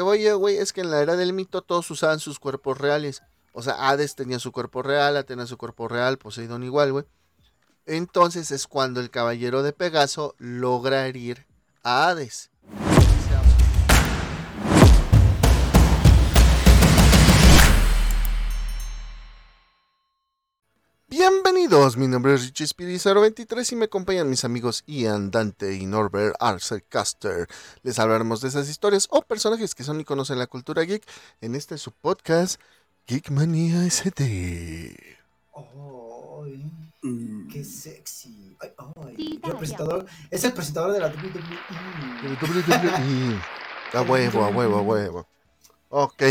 voy, güey, es que en la era del mito todos usaban sus cuerpos reales. O sea, Hades tenía su cuerpo real, Atena su cuerpo real, Poseidón igual, güey. Entonces es cuando el caballero de Pegaso logra herir a Hades. Bienvenidos, mi nombre es Richie Speedy 023 y me acompañan mis amigos Ian, Dante y Norbert Arcelcaster. Les hablaremos de esas historias o personajes que son iconos en la cultura geek en este su podcast Geekmania SD. ¡Ay! ¡Qué sexy! Ay, ay. el presentador, es el presentador de la WWE. A huevo, a huevo, a huevo. Ok.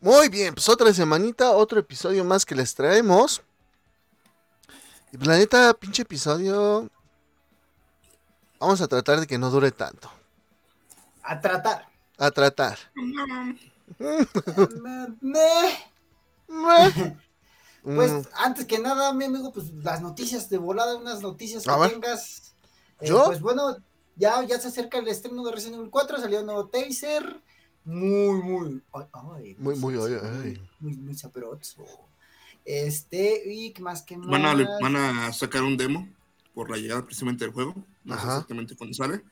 Muy bien, pues otra semanita, otro episodio más que les traemos. Y pues la neta, pinche episodio. Vamos a tratar de que no dure tanto. A tratar. A tratar. pues mm. antes que nada, mi amigo, pues las noticias de volada, unas noticias que tengas. Eh, ¿Yo? Pues bueno, ya, ya se acerca el estreno de Resident Evil 4, salió un nuevo taser. Muy, muy. Ay, muy, muy, ay. Muy, muy sabroso. Este, y más que más. Van a, van a sacar un demo por la llegada precisamente del juego. No sé exactamente cuándo sale.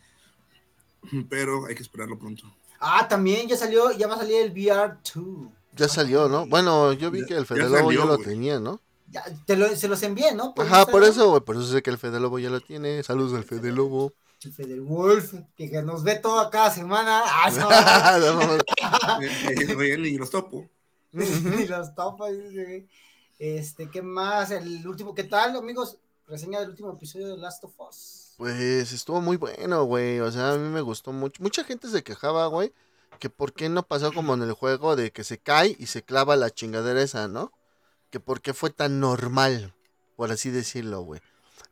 Pero hay que esperarlo pronto. Ah, también ya salió, ya va a salir el VR2. Ya salió, ¿no? Bueno, yo vi que el Fede Lobo ya, lo tenía, ¿no? Ya, te lo, se los envié, ¿no? Ajá, por eso, güey, por eso sé que el Fede Lobo ya lo tiene. Saludos al Fede Lobo. El Fede Wolf, que, nos ve toda cada semana. Ah, no. y los topo. y los topo, este, ¿qué más? El último, ¿qué tal, amigos? Reseña del último episodio de Last of Us. Pues estuvo muy bueno, güey. O sea, a mí me gustó mucho. Mucha gente se quejaba, güey, que por qué no pasó como en el juego de que se cae y se clava la chingadera esa, ¿no? Que por qué fue tan normal, por así decirlo, güey.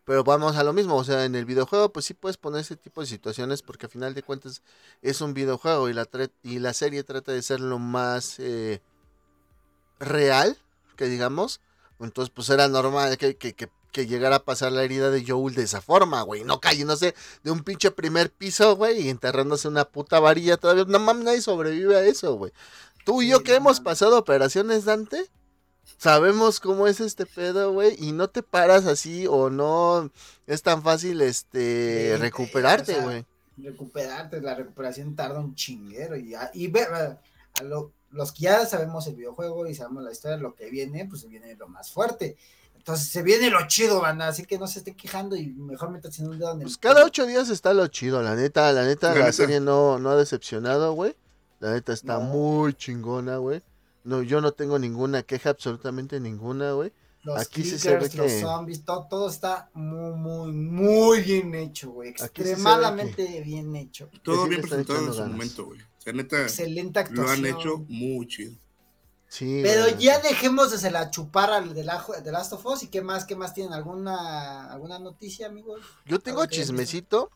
Pero vamos a lo mismo, o sea, en el videojuego pues sí puedes poner ese tipo de situaciones porque al final de cuentas es un videojuego y la, y la serie trata de ser lo más eh, real que digamos. Entonces, pues era normal que, que, que, llegara a pasar la herida de Joel de esa forma, güey. No cayéndose de un pinche primer piso, güey, y enterrándose una puta varilla todavía. No mames, nadie sobrevive a eso, güey. Tú y yo que hemos pasado operaciones, Dante, sabemos cómo es este pedo, güey, y no te paras así o no es tan fácil, este, recuperarte, güey. recuperarte, la recuperación tarda un chinguero y, y ver a lo los que ya sabemos el videojuego y sabemos la historia, lo que viene, pues se viene lo más fuerte. Entonces se viene lo chido, banda, así que no se esté quejando y mejor métanse en un dedo en el... Pues cada ocho días está lo chido, la neta, la neta, la, serie no, no ha decepcionado, güey. La neta está muy chingona, güey. No, yo no tengo ninguna queja, absolutamente ninguna, güey. Los Aquí se ve los zombies, todo, está muy, muy, muy bien hecho, güey. Extremadamente bien hecho. Todo bien presentado en su momento, güey. Neta, Excelente actuación. Lo han hecho muy chido. Sí, Pero ya dejemos de la chupar al de, la, de Last of Us y qué más, qué más tienen, alguna, alguna noticia, amigos. Yo tengo chismecito.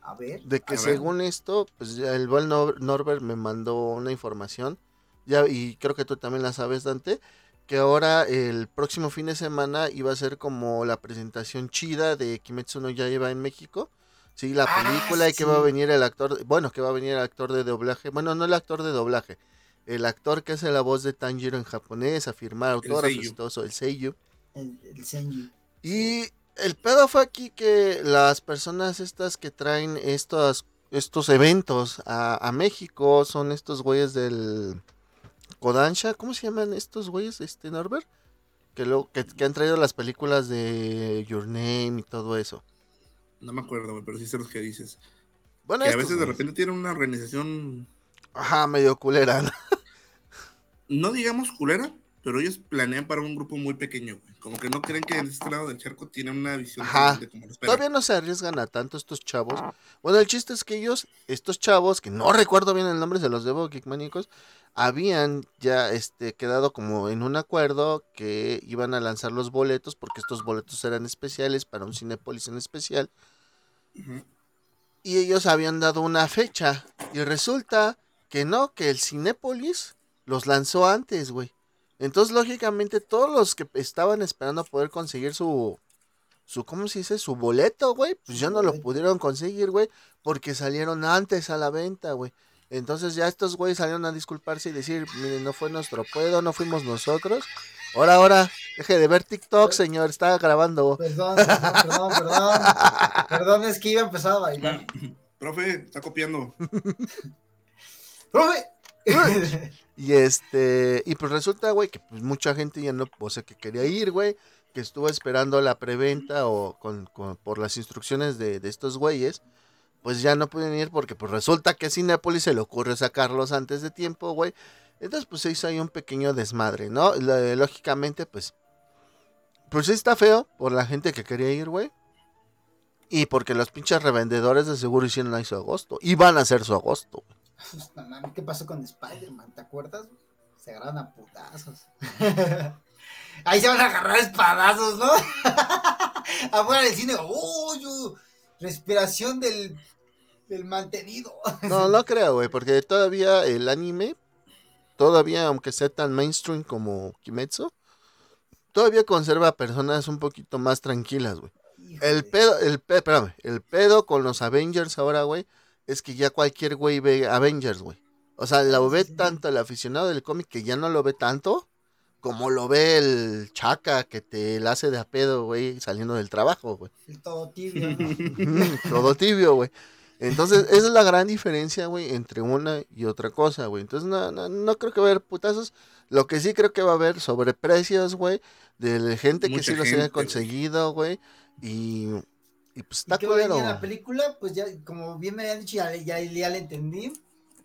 A ver. De que según esto, pues el buen Norbert me mandó una información. Ya, y creo que tú también la sabes, Dante. Que ahora el próximo fin de semana iba a ser como la presentación chida de Kimetsu no Yaiba en México. Sí, la ah, película y que va a venir el actor, bueno, que va a venir el actor de doblaje, bueno, no el actor de doblaje, el actor que hace la voz de Tanjiro en japonés, a firmar autógrafos y todo eso, el Seiyu. El, el Y el pedo fue aquí que las personas estas que traen estos, estos eventos a, México son estos güeyes del Kodansha, ¿cómo se llaman estos güeyes, este Norbert? Que, lo, que, que han traído las películas de Your Name y todo eso. No me acuerdo, pero sí sé los que dices. Bueno, que a veces de repente tienen una organización. Ajá, medio culera. ¿no? digamos culera, pero ellos planean para un grupo muy pequeño, Como que no creen que en este lado del charco tienen una visión Ajá. como Todavía no se arriesgan a tanto estos chavos. Bueno, el chiste es que ellos, estos chavos, que no recuerdo bien el nombre, se los debo, Geekmanicos, habían ya este, quedado como en un acuerdo que iban a lanzar los boletos, porque estos boletos eran especiales para un Cinepolis en especial y ellos habían dado una fecha. Y resulta que no, que el Cinépolis los lanzó antes, güey. Entonces, lógicamente, todos los que estaban esperando poder conseguir su, su, ¿cómo se dice? Su boleto, güey, pues ya no lo pudieron conseguir, güey, porque salieron antes a la venta, güey. Entonces ya estos güeyes salieron a disculparse y decir, miren, no fue nuestro pedo, no fuimos nosotros. Ahora, ahora, deje de ver TikTok, señor, está grabando. Perdón, perdón, perdón, perdón. Perdón, es que iba a empezar a bailar. Profe, está copiando. ¡Profe! Y este, y pues resulta, güey, que pues mucha gente ya no, o sea, que quería ir, güey, que estuvo esperando la preventa o con, por las instrucciones de, de estos güeyes, pues ya no pueden ir porque pues resulta que a Cinépolis se le ocurre sacarlos antes de tiempo, güey. Entonces pues se hizo ahí un pequeño desmadre, ¿no? Lógicamente, pues, pues sí está feo por la gente que quería ir, güey. Y porque los pinches revendedores de seguro hicieron ahí su agosto. Y van a hacer su agosto, güey. Pues, no mames, ¿Qué pasó con Spider-Man? ¿Te acuerdas? Se agarraron a putazos. Ahí se van a agarrar espadazos, ¿no? Afuera del cine, ¡uy! uh! respiración del, del mantenido. No, no creo, güey, porque todavía el anime, todavía, aunque sea tan mainstream como Kimetsu, todavía conserva a personas un poquito más tranquilas, güey. El pedo, el pe- espérame, el pedo con los Avengers ahora, güey, es que ya cualquier güey ve Avengers, güey. O sea, lo ve Sí. tanto el aficionado del cómic que ya no lo ve tanto como lo ve el chaca que te la hace de a pedo, güey, saliendo del trabajo, güey. El todo tibio, ¿no? Todo tibio, güey. Entonces, esa es la gran diferencia, güey, entre una y otra cosa, güey. Entonces, no, no, no creo que va a haber putazos. Lo que sí creo que va a haber sobreprecios, güey, de gente que sí los haya conseguido, güey. Y, y pues ¿Y está culero. en la película? Pues ya, como bien me habían dicho, ya, ya, ya le entendí.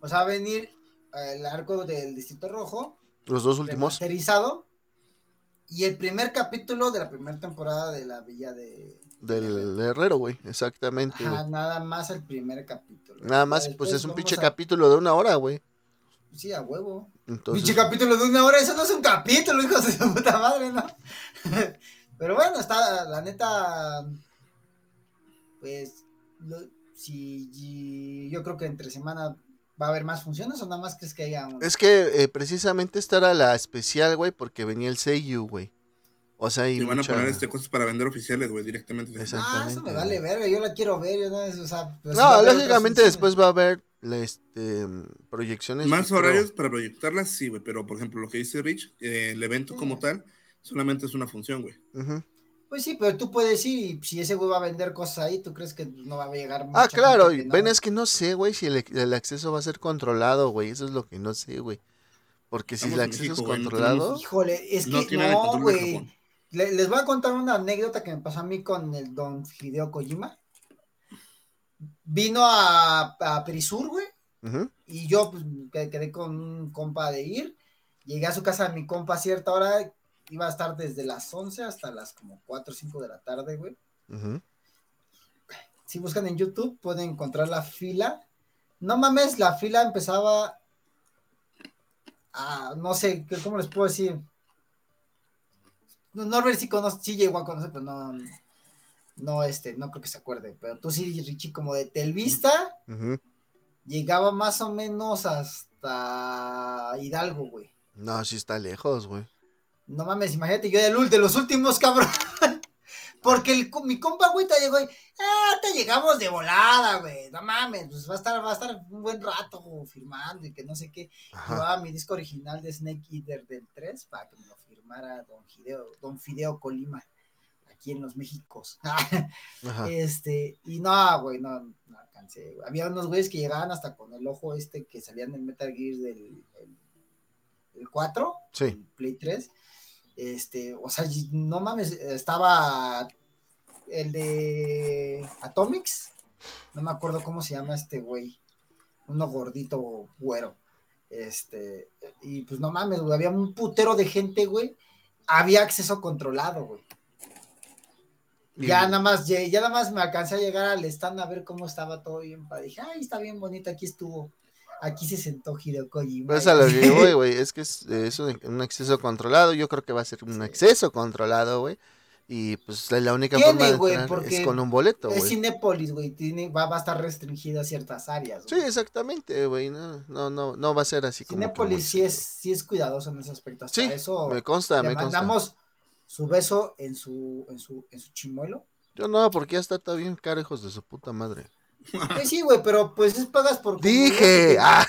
O sea, va a venir eh, el arco del Distrito Rojo, Los dos últimos. y el primer capítulo de la primera temporada de la Villa de... Del herrero, güey. Exactamente, Ajá, nada más el primer capítulo. Nada más, pues es un pinche a- capítulo de una hora, güey. Sí, a huevo. Entonces, Pinche capítulo de una hora, eso no es un capítulo, hijos de su puta madre, ¿no? Pero bueno, está, la neta, pues, lo- si y- yo creo que entre semana va a haber más funciones o nada más crees que haya un... es que eh, precisamente esta era la especial, güey, porque venía el Seiyu, güey. O sea, y Y van a poner este, cosas para vender oficiales, güey, directamente. Exacto. Ah, eso me exactamente, vale güey. verga, yo la quiero ver, yo no, o sea, pues, No, lógicamente después va a haber este, proyecciones. Más horarios para proyectarlas, sí, güey, pero por ejemplo, lo que dice Rich, eh, el evento como tal, solamente es una función, güey. Pues sí, pero tú puedes ir y si ese güey va a vender cosas ahí, ¿tú crees que no va a llegar Ah, mucha claro, gente ven, no? es que no sé, güey, si el, el acceso va a ser controlado, güey. Eso es lo que no sé, güey. Porque si Estamos el acceso México, es güey, no controlado. tenemos- Híjole, es No que no, güey. Le- les voy a contar una anécdota que me pasó a mí con el don Hideo Kojima. Vino a, a Perisur, güey, y yo pues, que- quedé con un compa de ir. Llegué a su casa de mi compa a cierta hora, iba a estar desde las 11 hasta las como 4 o 5 de la tarde, güey. Si buscan en YouTube pueden encontrar la fila. No mames, la fila empezaba a, no sé, ¿qué- ¿cómo les puedo decir? No, Norbert sí conoce, sí llegó a conocer, pero no, no, este, no creo que se acuerde. Pero tú sí, Richie, como de Telvista, llegaba más o menos hasta Hidalgo, güey. No, sí está lejos, güey. No mames, imagínate, yo del ul- de los últimos, cabrón. Porque el, mi compa, güey, te llegó y, ah, te llegamos de volada, güey. No mames, pues va a estar, va a estar un buen rato firmando y que no sé qué. Llevaba mi disco original de Snake Eater del 3 para que me lo firmara Don Fideo, Don Fideo Colima, aquí en los Méxicos. Este, y no, güey, no, no alcancé. güey. Había unos güeyes que llegaban hasta con el ojo este que salían del Metal Gear del el, el 4 Sí. el Play 3. Este, o sea, no mames, estaba el de Atomics, no me acuerdo cómo se llama este güey, uno gordito güero. Este, y pues no mames, güey, había un putero de gente, güey. Había acceso controlado, güey. Ya nada más, ya, ya nada más me alcancé a llegar al stand a ver cómo estaba todo bien. Dije, ay, está bien bonito, aquí estuvo. Aquí se sentó Hideo Kojima. Pues a lo que voy, güey, es que es, es un, acceso controlado. Yo creo que va a ser un Sí. acceso controlado, güey. Y pues la única Tiene, forma de es con un boleto, Es güey. Cinépolis, güey, tiene, va, va a estar restringida a ciertas áreas. Sí, güey. exactamente, güey. No, no, no, no va a ser así como. muy- sí es, sí es cuidadoso en ese aspecto. Hasta Sí, eso Me consta, le me consta. mandamos su beso en su, en su, en su chimuelo. Yo no, porque ya está todo bien caro, hijos de su puta madre. Pues sí, güey, pero pues es pagas por. Dije, ah,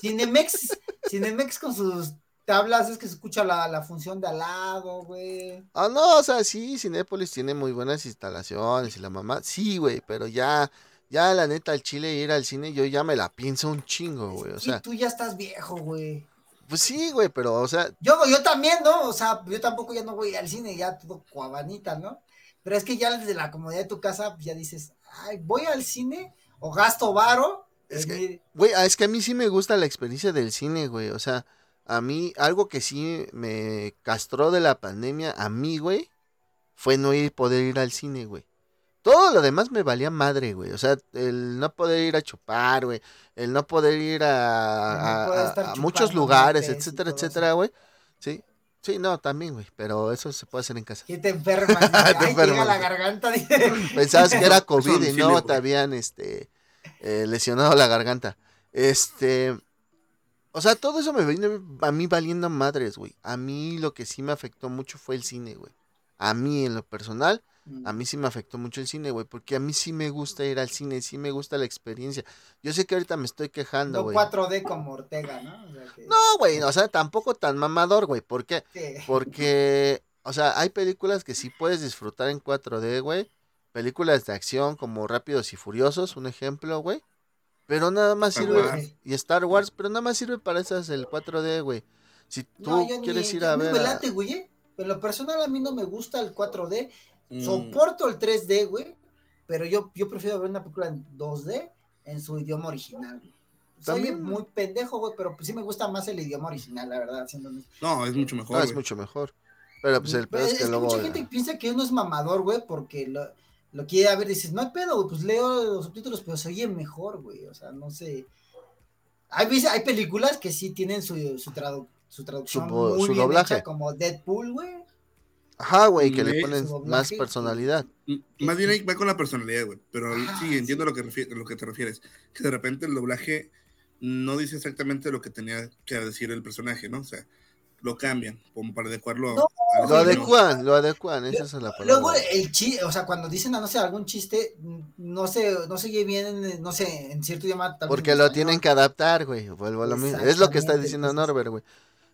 Cinemex, Cinemex con sus tablas es que se escucha la, la función de al lado, güey. ah, no, o sea, sí, Cinépolis tiene muy buenas instalaciones y la mamá, sí, güey, pero ya, ya la neta, al Chile ir al cine, yo ya me la pienso un chingo, güey, o y sea, tú ya estás viejo, güey. pues sí, güey, pero, o sea, Yo, yo también, ¿no? O sea, yo tampoco ya no voy al cine, ya todo cuabanita, ¿no? Pero es que ya desde la comodidad de tu casa, pues ya dices, ay, voy al cine o gasto varo. Es que- ir- Güey, ah, es que a mí sí me gusta la experiencia del cine, güey. O sea, a mí, algo que sí me castró de la pandemia, a mí, güey, fue no ir, poder ir al cine, güey. Todo lo demás me valía madre, güey. O sea, el no poder ir a chupar, güey. El no poder ir a, no a- muchos lugares, etcétera, etcétera, güey. Sí, sí, no, también, güey. Pero eso se puede hacer en casa. Que te enfermas. Te Ay, llega enfermas. la garganta. Pensabas que era COVID y no, te habían este, eh, lesionado la garganta. Este. O sea, todo eso me vino a mí valiendo madres, güey. A mí lo que sí me afectó mucho fue el cine, güey. A mí en lo personal, a mí sí me afectó mucho el cine, güey. Porque a mí sí me gusta ir al cine, sí me gusta la experiencia. Yo sé que ahorita me estoy quejando, No güey. 4D como Ortega, ¿no? O sea que- No, güey, o sea, tampoco tan mamador, güey. ¿Por qué? Sí. Porque, o sea, hay películas que sí puedes disfrutar en 4D, güey. Películas de acción como Rápidos y Furiosos, un ejemplo, güey. Pero nada más sirve. Y Star Wars, pero nada más sirve para esas el 4D, güey. Si tú No, quieres ni- ir a ver. me late, güey. ¿eh? En lo personal, a mí no me gusta el 4D. Mm, Soporto el 3D, güey. Pero yo, yo prefiero ver una película en 2D en su idioma original. güey. Soy También. muy pendejo, güey, pero pues sí me gusta más el idioma original, la verdad. Siendo. No, es mucho mejor. No, es mucho mejor. Pero pues el pedo es es que que luego. mucha gente piensa que uno es mamador, güey, porque lo, lo quiere ver. Dices, no hay pedo, güey, pues leo los subtítulos, pero se oye mejor, güey. O sea, no sé. Hay, veces- hay películas que sí tienen su, su, tradu- su traducción Su muy su bien doblaje. hecha, como Deadpool, güey. Ajá, güey, que le ponen más personalidad. Más bien ahí va con la personalidad, güey. Pero Ajá, sí, entiendo lo que, lo que te refieres. Que de repente el doblaje no dice exactamente lo que tenía que decir el personaje, ¿no? O sea, lo cambian como para adecuarlo. No, al Lo adecuan, lo adecuan, esa es la palabra. Luego el chiste, o sea, cuando dicen, no sé, algún chiste, no sé, no se oye bien, en, no sé, en cierto idioma. Porque lo español. tienen que adaptar, güey. Vuelvo a lo mismo. Es lo que está diciendo Norbert, güey.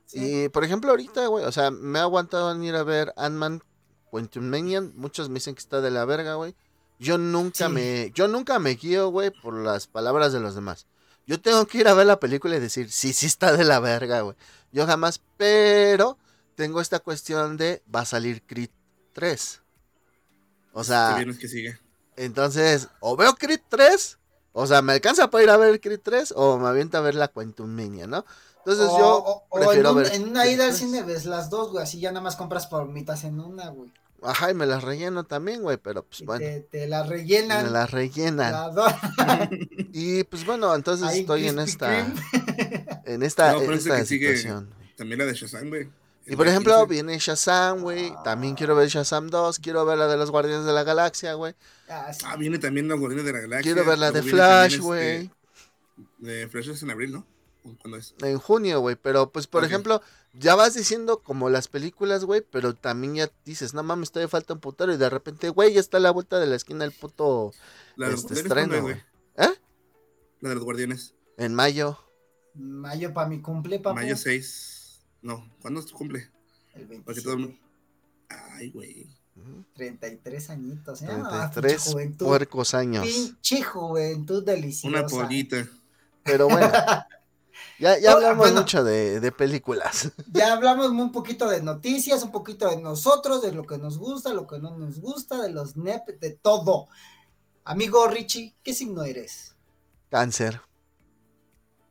Sí. Y por ejemplo, ahorita, güey, o sea, me ha aguantado en ir a ver Ant-Man Quantumanian. Muchos me dicen que está de la verga, güey. Yo nunca Sí. me, yo nunca me guío, güey, por las palabras de los demás. Yo tengo que ir a ver la película y decir, sí, sí está de la verga, güey. Yo jamás, pero tengo esta cuestión de va a salir Creed 3. O sea, bien es que sigue. entonces, o veo Creed 3, o sea, me alcanza para ir a ver Creed 3, o me avienta a ver la Quantumania, ¿no? Entonces o, yo o- o prefiero en, un- ver. en una ida al 3. cine ves las dos, güey, así ya nada más compras palomitas en una, güey. Ajá, y me las relleno también, güey, pero pues Y bueno, te, te la rellenan. me las rellenan. la Y pues bueno, entonces ahí estoy en esta, en esta, No, pero en esta que sigue- situación. También la de Shazam, güey. Y por ejemplo, 15. viene Shazam, güey. También quiero ver Shazam 2. Quiero ver la de los Guardianes de la Galaxia, güey. Ah, sí. Ah, viene también los Guardianes de la Galaxia. Quiero ver la de Flash, este, güey. De Flash es en abril, ¿no? ¿O ¿Cuándo es? En junio, güey. Pero pues, por ejemplo, ya vas diciendo como las películas, güey. Pero también ya dices, no mames, todavía falta un putero. Y de repente, güey, ya está a la vuelta de la esquina el puto La de los este estreno, ¿cuándo güey. ¿Eh? La de los Guardianes. En mayo. Mayo para mi cumple, papu. Mayo 6. No, ¿cuándo es tu cumple? El Porque todo el 27. Ay, güey. Ujú. 33 añitos, ¿eh? Ah, 33 pinche juventud. puercos años. Pinche juventud deliciosa. Una pollita. Pero bueno. Ya, ya Oh, hablamos bueno. mucho de, de películas. Ya hablamos un poquito de noticias, un poquito de nosotros, de lo que nos gusta, lo que no nos gusta, de los NEP, de todo. Amigo Richie, ¿qué signo eres? Cáncer.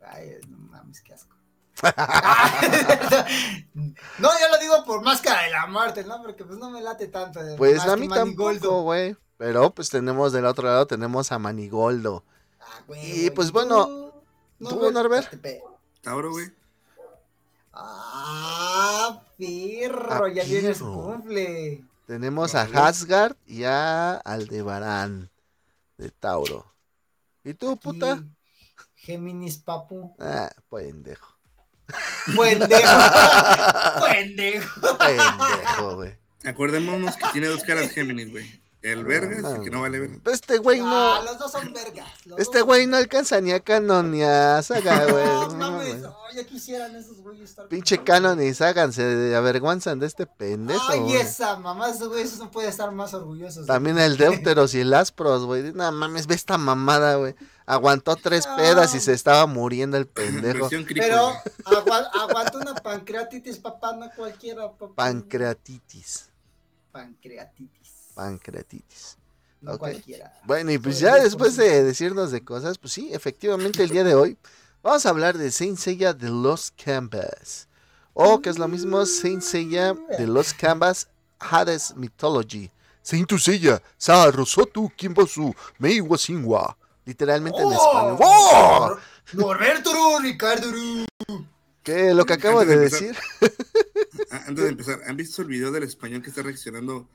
Ay, no mames, qué asco. no, yo lo digo por máscara de la muerte, ¿no? Porque pues no me late tanto. Pues a mí tampoco, güey. Pero pues tenemos del otro lado, tenemos a Manigoldo. Ah, güey, Y, pues, bueno, ¿tú, Norbert? Tauro, güey. Ah, pirro, Ah, ya pirro. cumple. Tenemos a Órale. Asgard y a Aldebarán de Tauro. ¿Y tú, puta? Géminis, papu. Ah, pendejo. Pendejo. Pendejo. Pendejo, güey. Acordémonos que tiene dos caras Géminis, güey. El vergas y que no vale verga. Pero este güey Ah, no. los dos son vergas. los Este güey no alcanza ni a canonear. Saga, güey. No, no mames, oh, ya quisieran esos güeyes estar Pinche canon y Sagan se avergüenzan de este pendejo. Ay, güey. esa mamá, esos güeyes no puede estar más orgullosos. También el Deuteros y el Aspros, güey. No mames, ve esta mamada, güey. Aguantó tres No. pedas y se estaba muriendo el pendejo. Pero agua- aguanta una pancreatitis, papá, no cualquiera, papá. Pancreatitis. Pancreatitis. Pancreatitis. No ok. cualquiera. Bueno, y pues ya 10%. después de decirnos de cosas, pues sí, efectivamente el día de hoy vamos a hablar de Saint Seiya de los Canvas. O que es lo mismo, Saint Seiya de los Canvas Hades Mythology. Saint Seiya, Sa Rosotu Kimbosu, Mei Wasinwa. Literalmente en español. ¡Oh! Nor- Norberto Ricardo Ru. Que lo que acabo Antes de de empezar. decir. Antes de empezar, ¿han visto el video del español que está reaccionando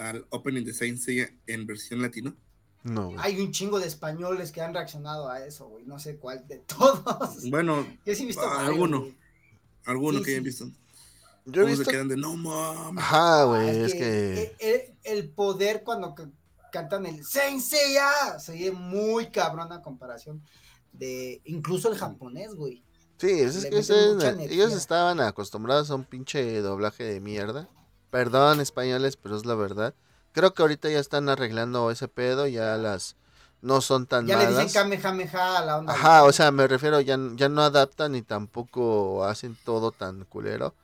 al opening de Saint Seiya en versión latino? No, güey. Hay un chingo de españoles que han reaccionado a eso, güey. No sé cuál de todos. Bueno, Yo sí he visto Ah, varios, alguno. güey. alguno Sí, que hayan visto. Yo he ¿Cómo se visto. quedan de no mames? Ajá, Ah, güey, es que. el, el- el poder cuando ca- cantan el Saint Seiya se oye muy cabrón a comparación de incluso el japonés, güey. Sí, es, le que ese- ellos estaban acostumbrados a un pinche doblaje de mierda. Perdón, españoles, pero es la verdad. Creo que ahorita ya están arreglando ese pedo, ya las no son tan Ya le dicen malas. Kamehameha a la onda. Ajá, o sea, me refiero, ya, ya no adaptan ni tampoco hacen todo tan culero.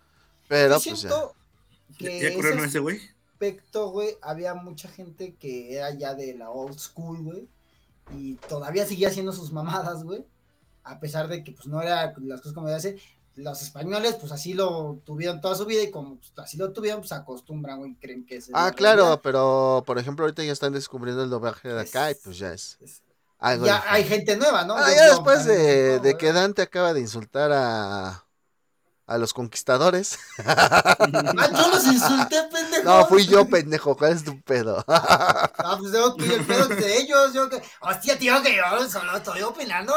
Pero Yo pues ya. siento ¿Ya, que ya curaron ese güey? aspecto, güey, había mucha gente que era ya de la old school, güey, y todavía seguía haciendo sus mamadas, güey, a pesar de que pues no era las cosas como debe ser. Los españoles, pues así lo tuvieron toda su vida y como pues, así lo tuvieron, pues acostumbran, güey, y creen que es. Ah, la claro, realidad. pero por ejemplo ahorita ya están descubriendo el doblaje de acá y Es- pues ya es es- algo ya hay gente nueva, ¿no? Ah, ya después de, no, de güey. que Dante acaba de insultar a, a los conquistadores. Ah, yo los insulté, pendejo. No, fui yo, pendejo. ¿Cuál es tu pedo? Ah, pues yo, el pedo de ellos. Yo que... Hostia, tío, que yo solo estoy opinando.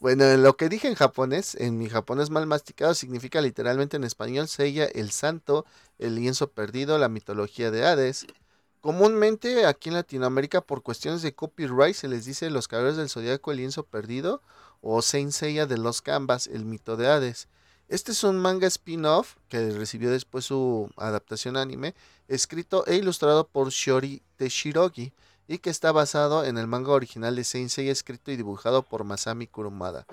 Bueno, lo que dije en japonés, en mi japonés mal masticado, significa literalmente en español Seiya, el santo, el lienzo perdido, la mitología de Hades. Comúnmente aquí en Latinoamérica, por cuestiones de copyright, se les dice los caballeros del zodiaco, el lienzo perdido, o Saint Seiya de los Canvas, el mito de Hades. Este es un manga spin-off que recibió después su adaptación anime, escrito e ilustrado por Shiori Teshirogi y que está basado en el manga original de Saint Seiya escrito y dibujado por Masami Kurumada.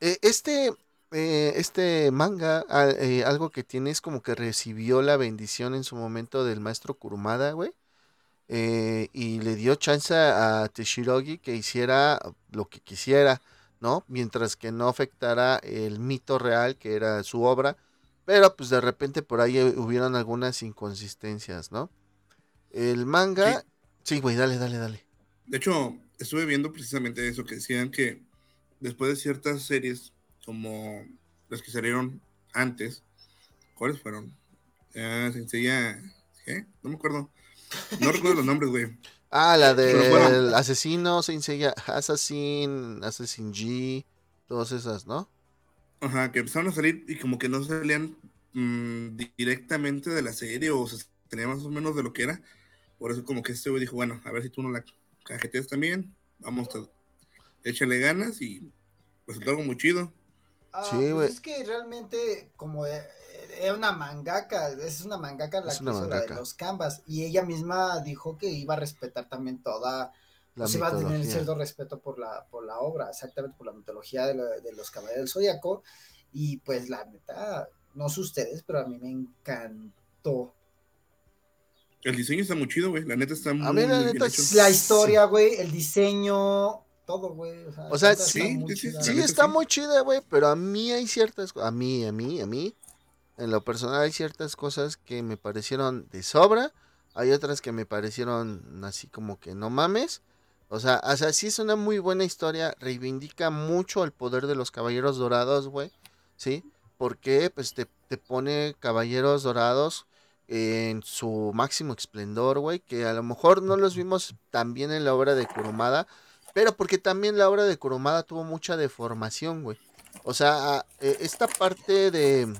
Eh, este, eh, este manga, eh, algo que tiene es como que recibió la bendición en su momento del maestro Kurumada, güey. y le dio chance a Teshirogi que hiciera lo que quisiera, ¿no? Mientras que no afectara el mito real que era su obra. Pero pues de repente por ahí hubieron algunas inconsistencias, ¿no? El manga... güey, dale, dale, dale. De hecho, estuve viendo precisamente eso, que decían que después de ciertas series, como las que salieron antes, ¿cuáles fueron? Ah, sencilla, ¿qué? No me acuerdo. No recuerdo los nombres, güey. Ah, la del bueno. asesino, Seiya, Assassin, Assassin G, todas esas, ¿no? Ajá, que empezaron a salir y como que no salían mm, directamente de la serie o se tenía más o menos de lo que era. Por eso como que este güey dijo, bueno, a ver si tú no la cajeteas también, vamos a échale ganas y resultó algo muy chido. Ah, Sí, pues es que realmente, como eh, era una mangaka, es una mangaka la Es que la de los canvas. Y ella misma dijo que iba a respetar también toda. La pues iba a tener cierto respeto por la, por la obra, exactamente por la mitología de, la- de los caballeros del zodiaco. Y pues la neta, no sé ustedes, pero a mí me encantó. El diseño está muy chido, güey. La neta está muy, mí la muy neta bien hecho. sí. La historia, güey, el diseño, todo, güey. O sea, O sí, está muy sí, está sí. muy chida, güey, pero a mí hay ciertas a mí, a mí, a mí, en lo personal hay ciertas cosas que me parecieron de sobra, hay otras que me parecieron así como que no mames. O sea, o sea, sí es una muy buena historia, reivindica mucho el poder de los caballeros dorados, güey, ¿sí? Porque pues te, te pone caballeros dorados en su máximo esplendor, güey, que a lo mejor no los vimos tan bien en la obra de Kurumada, pero porque también la obra de Kurumada tuvo mucha deformación, güey. O sea, eh, esta parte de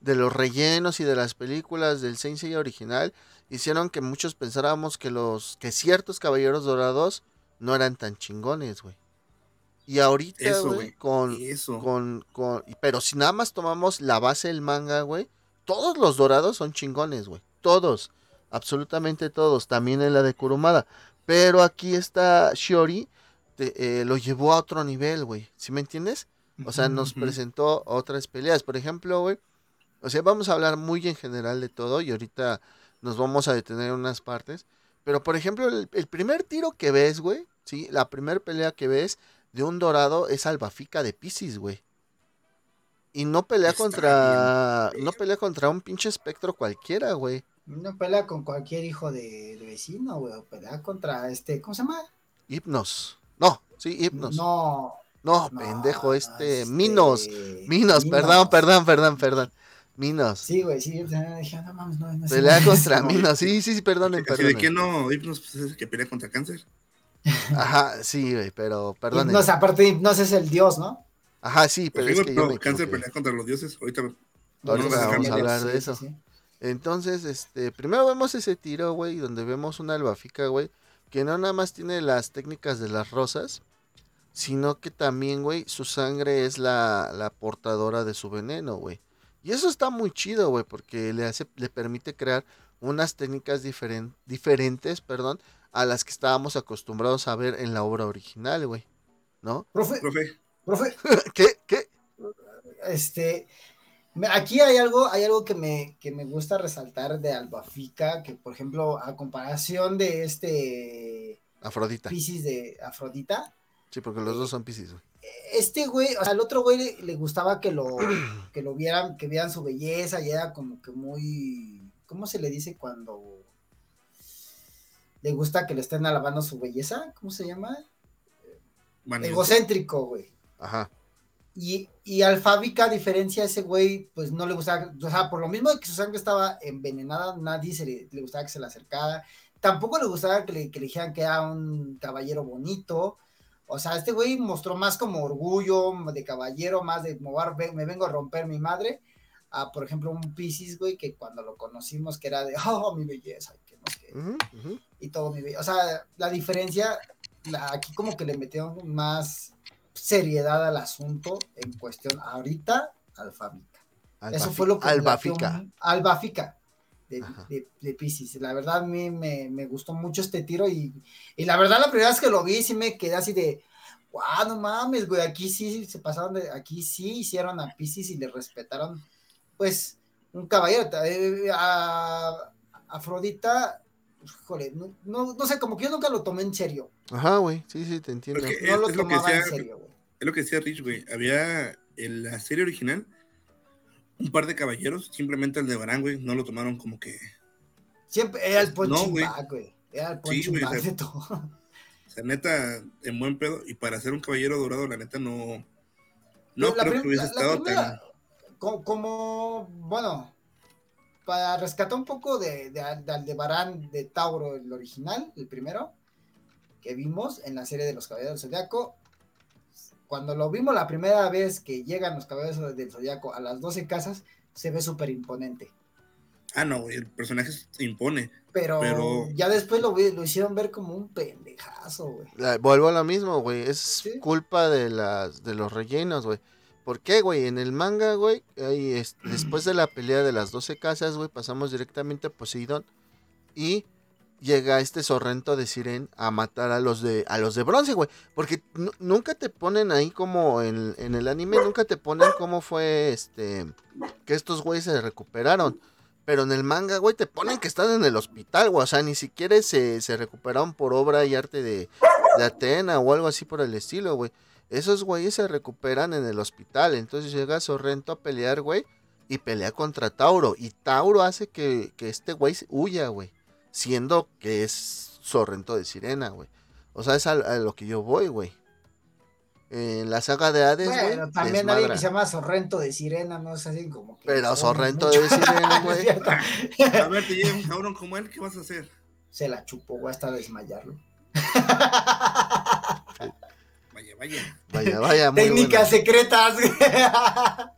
de los rellenos y de las películas del Saint Seiya original hicieron que muchos pensáramos que los que ciertos caballeros dorados no eran tan chingones, güey. Y ahorita, güey, con, con, con, pero si nada más tomamos la base del manga, güey, todos los dorados son chingones, güey. Todos, absolutamente todos, también en la de Kurumada. Pero aquí está Shiori, te- eh, lo llevó a otro nivel, güey. ¿Sí me entiendes? O sea, nos presentó otras peleas. Por ejemplo, güey, o sea, vamos a hablar muy en general de todo y ahorita nos vamos a detener en unas partes. Pero, por ejemplo, el, el primer tiro que ves, güey, ¿sí? La primera pelea que ves de un dorado es Albafica de Pisces, güey. Y no pelea Está contra. bien No pelea contra un pinche espectro cualquiera, güey. No pelea con cualquier hijo de, de vecino, güey. o Pelea contra este, ¿cómo se llama? Hipnos. No, sí, Hipnos. No, No. no, pendejo, este. este, Minos. Minos, perdón, perdón, perdón, perdón. Minos. Sí, güey, sí. dije, no mames, no, no pelea contra. Minos. Sí, sí, sí, perdonen, Así de perdonen. que no, Hipnos pues, es el que pelea contra cáncer. Ajá, sí, güey, pero perdonen. Hipnos, aparte, Hipnos es el dios, ¿no? Ajá, sí, pero Pues, es que yo me cáncer pelea contra los dioses. Ahorita, Ahorita no vamos a hablar de eso. sí. Entonces, este, primero vemos ese tiro, güey, donde vemos una albafica, güey, que no nada más tiene las técnicas de las rosas, sino que también, güey, su sangre es la, la portadora de su veneno, güey. Y eso está muy chido, güey, porque le hace, le permite crear unas técnicas diferen- diferentes, perdón, a las que estábamos acostumbrados a ver en la obra original, güey. ¿No? Profe, profe. Profe, ¿Qué? ¿Qué? este, aquí hay algo, hay algo que me, que me gusta resaltar de Albafica, que por ejemplo, a comparación de este Afrodita. Piscis de Afrodita, Sí, porque los dos son Piscis, güey. este güey, o sea, al otro güey le, le gustaba que lo, que lo vieran, que vieran su belleza, y era como que muy, ¿cómo se le dice cuando le gusta que le estén alabando su belleza? ¿Cómo se llama? Egocéntrico, güey. Ajá. Y, y Alfábica, a diferencia a ese güey, pues no le gustaba, o sea, por lo mismo de que su sangre estaba envenenada, nadie se le, le gustaba que se le acercara. Tampoco le gustaba que le, que le dijeran que era un caballero bonito. O sea, este güey mostró más como orgullo de caballero, más de mover, ve- me vengo a romper mi madre. A, por ejemplo, un Piscis, güey, que cuando lo conocimos, que era de, oh, mi belleza, y que no sé ujú. y todo mi. O sea, la diferencia, la- aquí como que le metieron más seriedad al asunto en cuestión ahorita alfábica. Eso fue lo que Albafica. albafica de, de, de Pisces. La verdad a mí me, me gustó mucho este tiro y, y la verdad la primera vez que lo vi sí me quedé así de wow, no mames, güey, aquí sí se pasaron de, aquí sí hicieron a Pisces y le respetaron pues un caballero. Eh, a Afrodita, híjole, no, no, no sé, como que yo nunca lo tomé en serio. Ajá, güey. Sí, sí, te entiendo. Porque- No lo es lo que tomaba en serio, güey. Es lo que decía Rich, güey. Había en la serie original un par de caballeros, simplemente el de Barán, güey, no lo tomaron como que. Siempre era el punching güey. Era el Sí, punching o sea, de todo. O sea, neta, en buen pedo. Y para ser un caballero dorado, la neta, no. No La creo que hubiese la- la estado primera- tan. co- como, bueno, para rescatar un poco de, de, de Aldebarán de Tauro, el original, el primero, que vimos en la serie de los Caballeros del Zodiaco. Cuando lo vimos la primera vez que llegan los Caballeros del Zodiaco a las 12 casas, se ve súper imponente. Ah, no, güey, el personaje se impone. Pero, Pero- ya después lo, lo hicieron ver como un pendejazo, güey. Vuelvo a lo mismo, güey. Es Sí. culpa de las de los rellenos, güey. ¿Por qué, güey? En el manga, güey, después de la pelea de las 12 casas, güey, pasamos directamente a Poseidón y llega este Sorrento de Siren a matar a los de a los de bronce, güey, porque nu- nunca te ponen ahí como en, en el anime nunca te ponen cómo fue este que estos güeyes se recuperaron. Pero en el manga, güey, te ponen que están en el hospital, güey. O sea, ni siquiera se, se recuperaron por obra y arte de, de Atena o algo así por el estilo, güey. Esos güeyes se recuperan en el hospital. Entonces llega Sorrento a pelear, güey. Y pelea contra Tauro. Y Tauro hace que, que este güey huya, güey. Siendo que es Sorrento de Sirena, güey. O sea, es a, a lo que yo voy, güey. En la saga de Hades, güey. Bueno, también alguien desmadra. que se llama Sorrento de Sirena, no es así como que. Pero Sorrento mucho. de Sirena, güey. A ver, te llega un cabrón como él, ¿qué vas a hacer? Se la chupó, güey, hasta desmayarlo. Vaya, vaya. Vaya, vaya, muy Técnicas buena. secretas.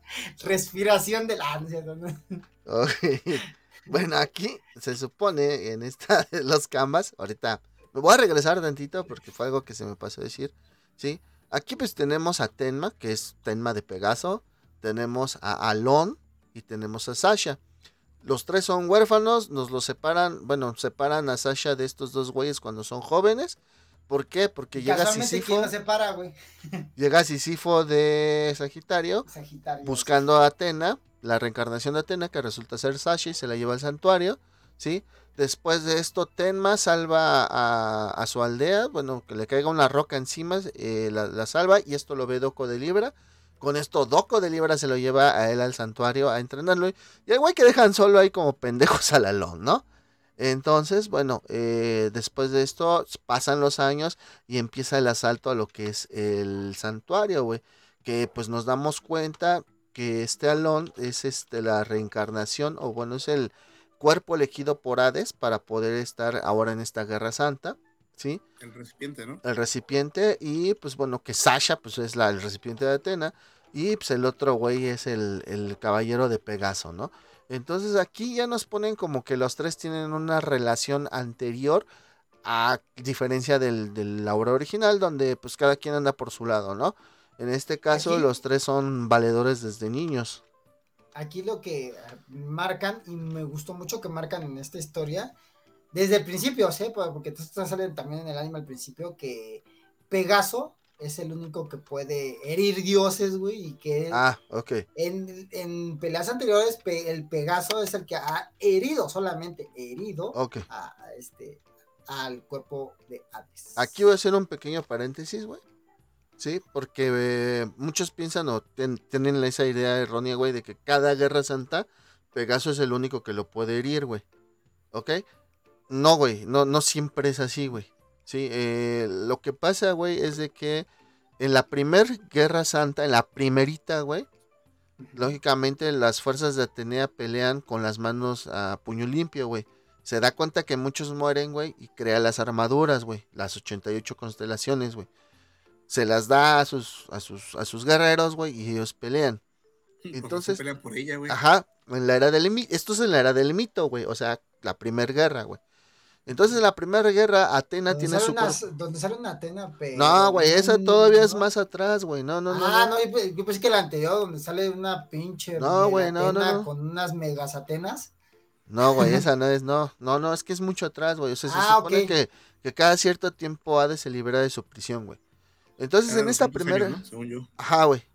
Respiración del ansia. Ok. Bueno, aquí se supone en esta de los canvas, ahorita me voy a regresar tantito porque fue algo que se me pasó a decir, ¿sí? Aquí pues tenemos a Tenma, que es Tenma de Pegaso, tenemos a Alon y tenemos a Sasha. Los tres son huérfanos, nos los separan, bueno, separan a Sasha de estos dos güeyes cuando son jóvenes. ¿Por qué? Porque llega Casualmente, Sísifo, ¿quién no se para, güey? llega Sísifo de Sagitario Sagitario. buscando a Atena, la reencarnación de Atena, que resulta ser Sasha y se la lleva al santuario, ¿sí? Después de esto, Tenma salva a, a su aldea, bueno, que le caiga una roca encima, eh, la, la salva, y esto lo ve Doco de Libra. Con esto, Doco de Libra se lo lleva a él al santuario a entrenarlo. Y el güey que dejan solo ahí como pendejos al alón, ¿no? Entonces, bueno, eh, después de esto pasan los años y empieza el asalto a lo que es el santuario, güey. Que pues nos damos cuenta que este Alon es este la reencarnación, o bueno, es el cuerpo elegido por Hades para poder estar ahora en esta guerra santa, ¿sí? El recipiente, ¿no? El recipiente, y pues bueno, que Sasha pues es la, el recipiente de Atena, y pues el otro güey es el, el caballero de Pegaso, ¿no? Entonces aquí ya nos ponen como que los tres tienen una relación anterior a diferencia del, de la obra original, donde pues cada quien anda por su lado, ¿no? En este caso Aquí- los tres son valedores desde niños. Aquí lo que eh, marcan, y me gustó mucho que marcan en esta historia, desde el principio, ¿sí? Pues, Porque esto sale también en el anime al principio, que Pegaso es el único que puede herir dioses, güey, y que Ah, ok. en, en peleas anteriores Pe- el Pegaso es el que ha herido, solamente herido, Ok. a, a este, al cuerpo de Hades. Aquí voy a hacer un pequeño paréntesis, güey. Sí, porque eh, muchos piensan o ten- tienen esa idea errónea, güey, de que cada guerra santa, Pegaso es el único que lo puede herir, güey. ¿Ok? No, güey, no, no siempre es así, güey. Sí, eh, lo que pasa, güey, es de que en la primer guerra santa, en la primerita, güey, lógicamente las fuerzas de Atenea pelean con las manos a puño limpio, güey. Se da cuenta que muchos mueren, güey, y crea las armaduras, güey. Las 88 constelaciones, güey. Se las da a sus, a sus, a sus guerreros, güey, y ellos pelean. Entonces- se pelean por ella, güey. Ajá, en la era del mito. Esto es en la era del mito, güey. O sea, la primera guerra, güey. Entonces, en la primera guerra, Atena donde tiene su. una, donde sale una Atena, pero... No, güey, esa no, todavía es más atrás, güey. No, no, no. ah, no. no, yo, pe- yo pensé que la anterior, donde sale una pinche. No, güey, no, no. Con unas megas Atenas. No, güey, esa no es, no, no, no, es que es mucho atrás, güey. O sea, se Ah, supone ok. que, que cada cierto tiempo Hades se libera de su prisión, güey. Entonces, Cada en esta 200 primera. años, ¿no? Según yo. Ajá, güey.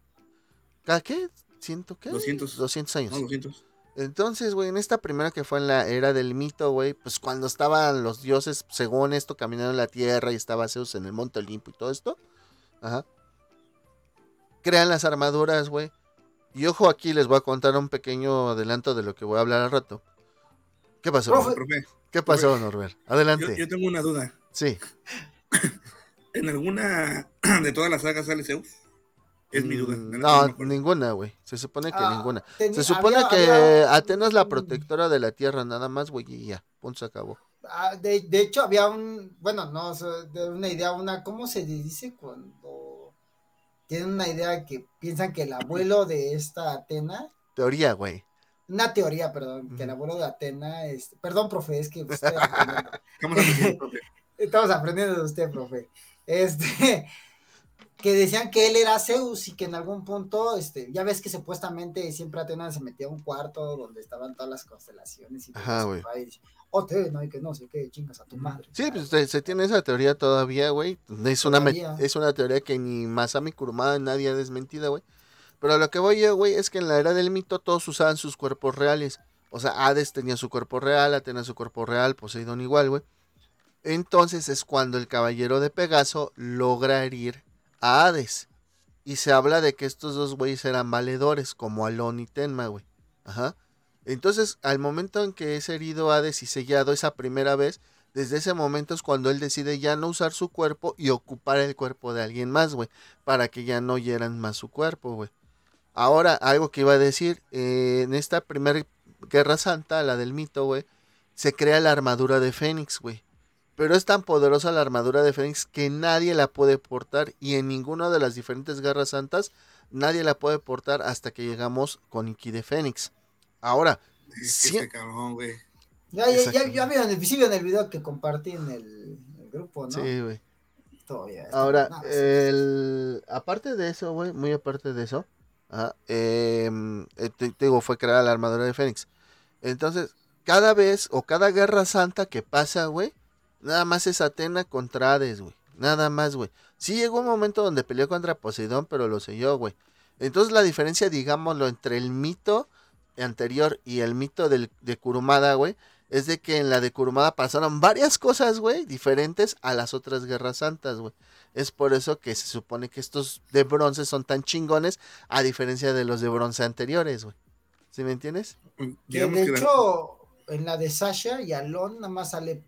¿Cada qué? ¿Ciento qué? 200. 200 años. No, 200. Entonces, güey, en esta primera que fue en la era del mito, güey, pues cuando estaban los dioses, según esto, caminando en la tierra y estaba Zeus en el Monte Olimpo y todo esto, ajá, crean las armaduras, güey. Y ojo, aquí les voy a contar un pequeño adelanto de lo que voy a hablar al rato. ¿Qué pasó? Profe. Profe, ¿Qué pasó, Norbert? yo, Adelante. yo tengo una duda. Sí. ¿En alguna de todas las sagas sale Zeus? Es mi duda. Mm, No, ninguna, güey. Se supone que Ah, ninguna. Se supone había- que había- Atenas es la protectora de la tierra, nada más, güey, y ya. Punto, se acabó. ah, de, de hecho, había un. Bueno, no, de una idea, una. ¿Cómo se dice cuando tienen una idea que piensan que el abuelo de esta Atena. Teoría, güey. Una teoría, perdón, que el abuelo de Atena. Es, perdón, profe, es que profe. Estamos aprendiendo de usted, profe. Este, que decían que él era Zeus y que en algún punto, este, ya ves que supuestamente siempre Atenas se metía a un cuarto donde estaban todas las constelaciones y Ajá, güey. o Atena y que no sé qué, chingas a tu madre. Sí, pues se, se tiene esa teoría todavía, güey. Es una, es una teoría que ni Masami Kurumada nadie ha desmentida, güey. Pero a lo que voy yo, güey, es que en la era del mito todos usaban sus cuerpos reales. O sea, Hades tenía su cuerpo real, Atena su cuerpo real, Poseidón igual, güey. Entonces es cuando el caballero de Pegaso logra herir a Hades. Y se habla de que estos dos güeyes eran valedores, como Alon y Tenma, güey. Ajá. Entonces, al momento en que es herido Hades y sellado esa primera vez, desde ese momento es cuando él decide ya no usar su cuerpo y ocupar el cuerpo de alguien más, güey. Para que ya no hieran más su cuerpo, güey. Ahora, algo que iba a decir, eh, en esta primera guerra santa, la del mito, güey, se crea la armadura de Fénix, güey. Pero es tan poderosa la armadura de Fénix que nadie la puede portar y en ninguna de las diferentes guerras santas nadie la puede portar hasta que llegamos con Iki de Fénix. Ahora, Es este cabrón, güey. Ya, ya, ya, Exacto. ya vieron el, video que compartí en el, el grupo, ¿no? sí, güey. Todavía está- Ahora, no, sí. el... aparte de eso, güey, muy aparte de eso, ah, em, eh, te, te digo, fue creada la armadura de Fénix. Entonces, cada vez o cada guerra santa que pasa, güey, nada más es Atena contra Hades, güey. Nada más, güey. Sí llegó un momento donde peleó contra Poseidón, pero lo selló, güey. Entonces la diferencia, digámoslo, entre el mito anterior y el mito del, de Kurumada, güey, es de que en la de Kurumada pasaron varias cosas, güey, diferentes a las otras guerras santas, güey. Es por eso que se supone que estos de bronce son tan chingones, a diferencia de los de bronce anteriores, güey. ¿Sí me entiendes? Que Digamos de hecho, en la de Sasha y Alon nada más sale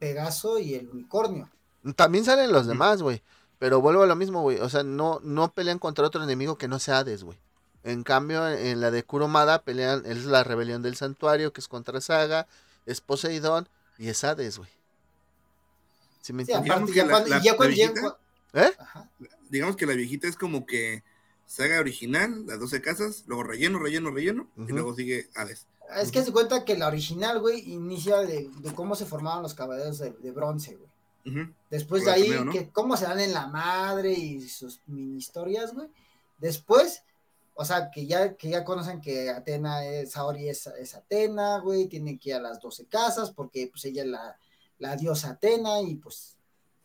Pegaso y el unicornio. También salen los demás, güey. Pero vuelvo a lo mismo, güey. O sea, no, no pelean contra otro enemigo que no sea Hades, güey. En cambio, en la de Kurumada pelean, es la rebelión del santuario, que es contra Saga, es Poseidón y es Hades, güey. ¿Sí me Sí, entiendes? ya la- la- ya cuando viejita- ¿Eh? Digamos que la viejita es como que saga original, las 12 casas, luego relleno, relleno, relleno, y luego sigue Hades. Es que se cuenta que la original, güey, inicia de, de cómo se formaban los caballeros de, de bronce, güey. Después Por de ahí, que cómo se dan en la madre y sus mini historias, güey. Después, o sea, que ya, que ya conocen que Atena es, Saori es, es Atena, güey, tienen que ir a las 12 casas porque pues ella es la, la diosa Atena y pues,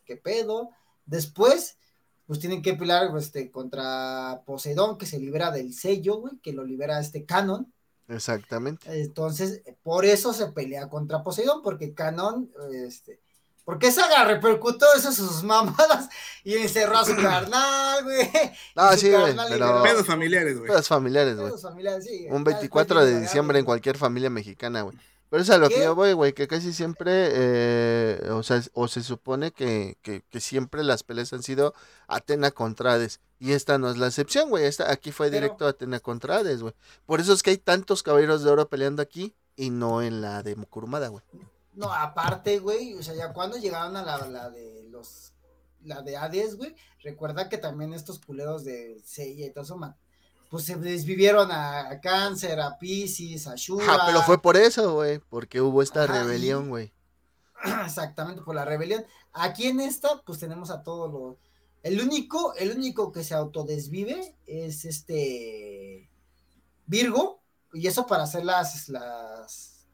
qué pedo. Después, pues tienen que pelear este, contra Poseidón, que se libera del sello, güey, que lo libera este Canon. Exactamente. Entonces, por eso se pelea contra Poseidón, porque Canon, este, porque Saga repercutó esas sus mamadas y encerró a su carnal, güey. Ah, Y su sí, güey, pero- Pedos familiares, güey. Pedos familiares, güey. Pedos familiares, sí, Un ya 24 después de diciembre en cualquier familia mexicana, güey. Pero es a lo que yo voy, güey, que casi siempre, eh, o sea, o se supone que, que, que siempre las peleas han sido Atena contra Hades. Y esta no es la excepción, güey. Esta, aquí fue Pero- directo Atena contra Hades, güey. Por eso es que hay tantos caballeros de oro peleando aquí y no en la de Kurumada, güey. No, aparte, güey, o sea, ya cuando llegaron a la, la de los, la de Hades, güey, recuerda que también estos culeros de Seiya y todo eso, pues se desvivieron a, a Cáncer, a Pisces, a Shura. Ah, pero fue por eso, güey. Porque hubo esta Ajá, rebelión, güey. Exactamente, por la rebelión. Aquí en esta, pues tenemos a todos los. El único, el único que se autodesvive es este Virgo, y eso para hacer las, las,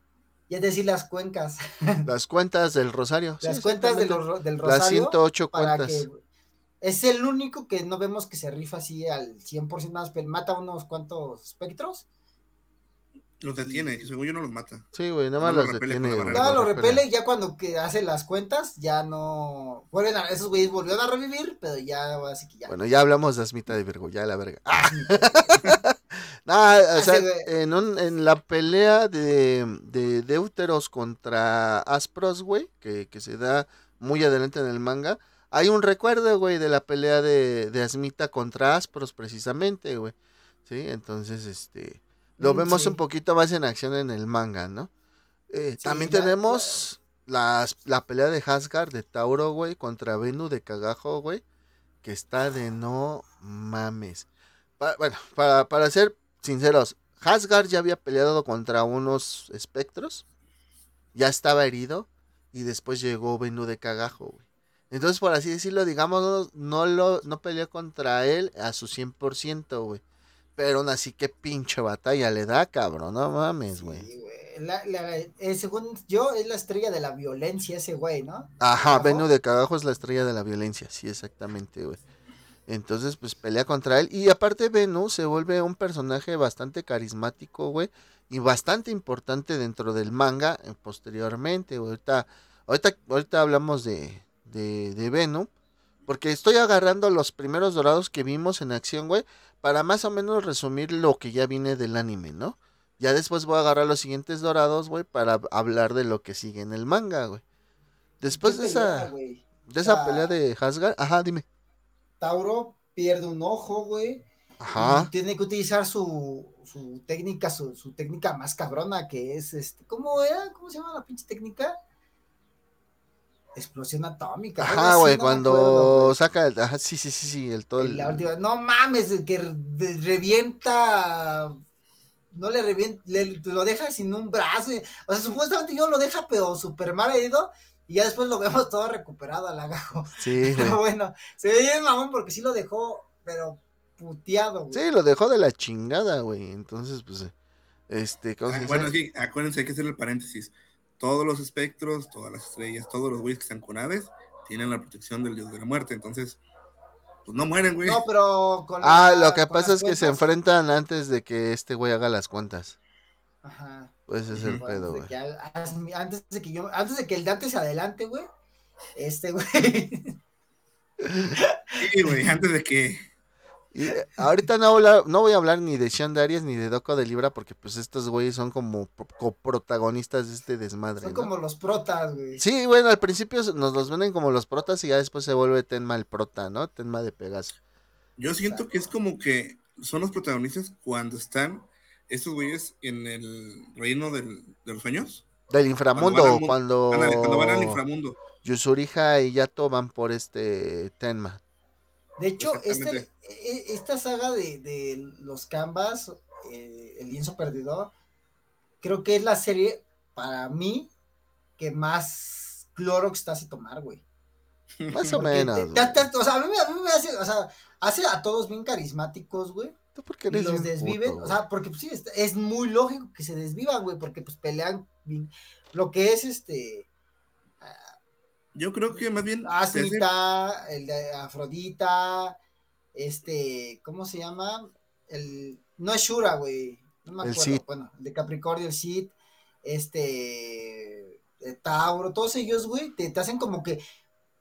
ya decir las cuencas, Las cuentas del Rosario. sí, las cuentas de exactamente. los, del Las Rosario. 108 para cuentas. que es el único que no vemos que se rifa así al 100% más, pero mata unos cuantos espectros. Los detiene, y según yo no los mata. Sí, güey, nada más No lo los repele detiene. Nada, lo repele. repele, ya cuando que hace las cuentas, ya no. Vuelven a, esos güeyes volvieron a revivir, pero ya, así que ya. Bueno, ya hablamos de Asmita de Virgo, ya la verga. ¡Ah! Nah, o sea, en, un- en la pelea de, de Deuteros contra Aspros, güey, que, que se da muy adelante en el manga, hay un recuerdo, güey, de la pelea de, de Asmita contra Aspros, precisamente, güey. Sí, entonces, este, lo Mm, vemos sí. un poquito más en acción en el manga, ¿no? Eh, Sí, también la- tenemos las- la pelea de Hasgard de Tauro, güey, contra Venu de Cagajo, güey, que está de no mames. Pa- bueno, para, para ser sinceros, Hasgard ya había peleado contra unos espectros, ya estaba herido, y después llegó Venu de Cagajo, güey. Entonces, por así decirlo, digamos, no, lo, no peleó contra él a su 100%, güey. Pero aún así, qué pinche batalla le da, cabrón, no mames, güey. Sí, güey. La- la- eh, según yo, es la estrella de la violencia ese güey, ¿no? Ajá. Venu de Cagajo es la estrella de la violencia, sí, exactamente, güey. Entonces, pues pelea contra él. Y aparte, Venu se vuelve un personaje bastante carismático, güey. Y bastante importante dentro del manga eh, posteriormente, güey. Ahorita, ahorita, ahorita hablamos de, de, de Venu. Porque estoy agarrando los primeros dorados que vimos en acción, güey. Para más o menos resumir lo que ya viene del anime, ¿no? Ya después voy a agarrar los siguientes dorados, güey, para hablar de lo que sigue en el manga, güey. Después ¿Qué de pelea, esa, güey? de esa sea, pelea de Hasgar, ajá, dime. Tauro pierde un ojo, güey. Ajá. Y tiene que utilizar su, su técnica, su, su técnica más cabrona, que es este. ¿Cómo era? ¿Cómo se llama la pinche técnica? Explosión atómica. Ajá, güey, cuando saca el, ajá, sí, sí, sí, sí, el todo. El... La última, no mames, que revienta, no le revienta, le, lo deja sin un brazo, o sea, supuestamente yo lo deja, pero súper mal herido, y ya después lo vemos todo recuperado al agajo. Sí. Pero bueno, se ve bien mamón porque sí lo dejó, pero puteado, güey. Sí, lo dejó de la chingada, güey, entonces, pues, este, ¿cómo ah, Bueno, sí, acuérdense, hay que hacer el paréntesis todos los espectros, todas las estrellas, todos los güeyes que están con aves, tienen la protección del dios de la muerte. Entonces, pues no mueren, güey. No, pero con Ah, lo que pasa es que se enfrentan antes de que este güey haga las cuentas. Ajá. Pues ese es el pedo, güey. Antes de que yo, antes de que el Dante se adelante, güey. Este güey. Sí, güey, antes de que y eh, ahorita no, no voy a hablar ni de Sean Darius ni de Doco de Libra porque pues estos güeyes son como coprotagonistas de este desmadre. Son como los protas, güey. Sí, bueno, al principio nos los venden como los protas y ya después se vuelve Tenma el prota, ¿no? Tenma de Pegaso. Yo siento que es como que son los protagonistas cuando están estos güeyes en el reino del, de los sueños. Del inframundo, cuando, cuando, van al inframundo. Yusurija y Yato van por este Tenma. De hecho, este, esta saga de, los Canvas, eh, El lienzo perdedor, creo que es la serie para mí que más Clorox te hace tomar, güey. Más o menos. o sea, a mí, me hace, o sea, hace a todos bien carismáticos, güey. Porque y los desviven, o sea, porque pues, sí, es, muy lógico que se desvivan, güey, porque pues pelean bien. Lo que es este. Yo creo que más bien. Asmita, el de Afrodita, este, ¿cómo se llama? El, no es Shura, güey, no me acuerdo, bueno, el de Capricornio, el Cid, este, Tauro, todos ellos, güey, te, hacen como que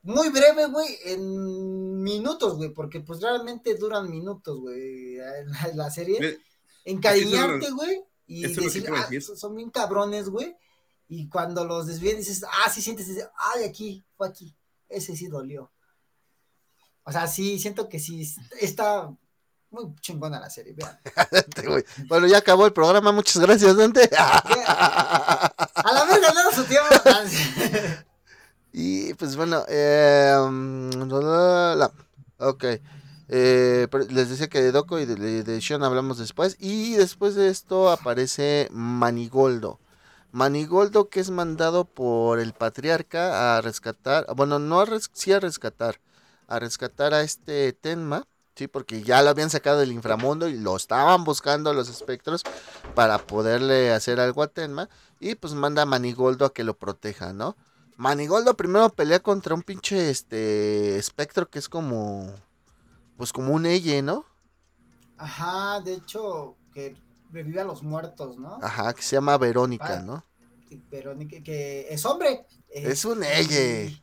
muy breve, güey, en minutos, güey, porque pues realmente duran minutos, güey, en la, serie. Encariñarte, güey, y decir, ah, son bien cabrones, güey, y cuando los desvíen dices, ah, sí sientes, dices, ay, aquí, fue aquí, ese sí dolió. O sea, sí, siento que sí, está muy chingona la serie, vean. bueno, ya acabó el programa, muchas gracias, Dante. A la vez ganaron su tiempo. y pues bueno, eh, ok. Eh, les decía que de Doco y de, de Sean hablamos después. Y después de esto aparece Manigoldo. Manigoldo que es mandado por el patriarca a rescatar, bueno, no a sí a rescatar, a rescatar a este Tenma, sí, porque ya lo habían sacado del inframundo y lo estaban buscando los espectros para poderle hacer algo a Tenma y pues manda a Manigoldo a que lo proteja, ¿no? Manigoldo primero pelea contra un pinche este espectro que es como pues como un Elle, ¿no? Ajá, de hecho que revive a los muertos, ¿no? Ajá, que se llama Verónica, ah, ¿no? Verónica, que es hombre. Es, un Elle.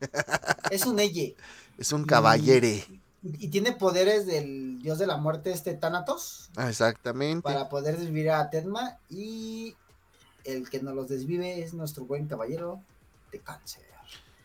Es un Elle. Es un caballere. Y, tiene poderes del dios de la muerte, este Thanatos. Ah, exactamente. Para poder desvivir a Tenma. Y el que nos los desvive es nuestro buen caballero de cáncer.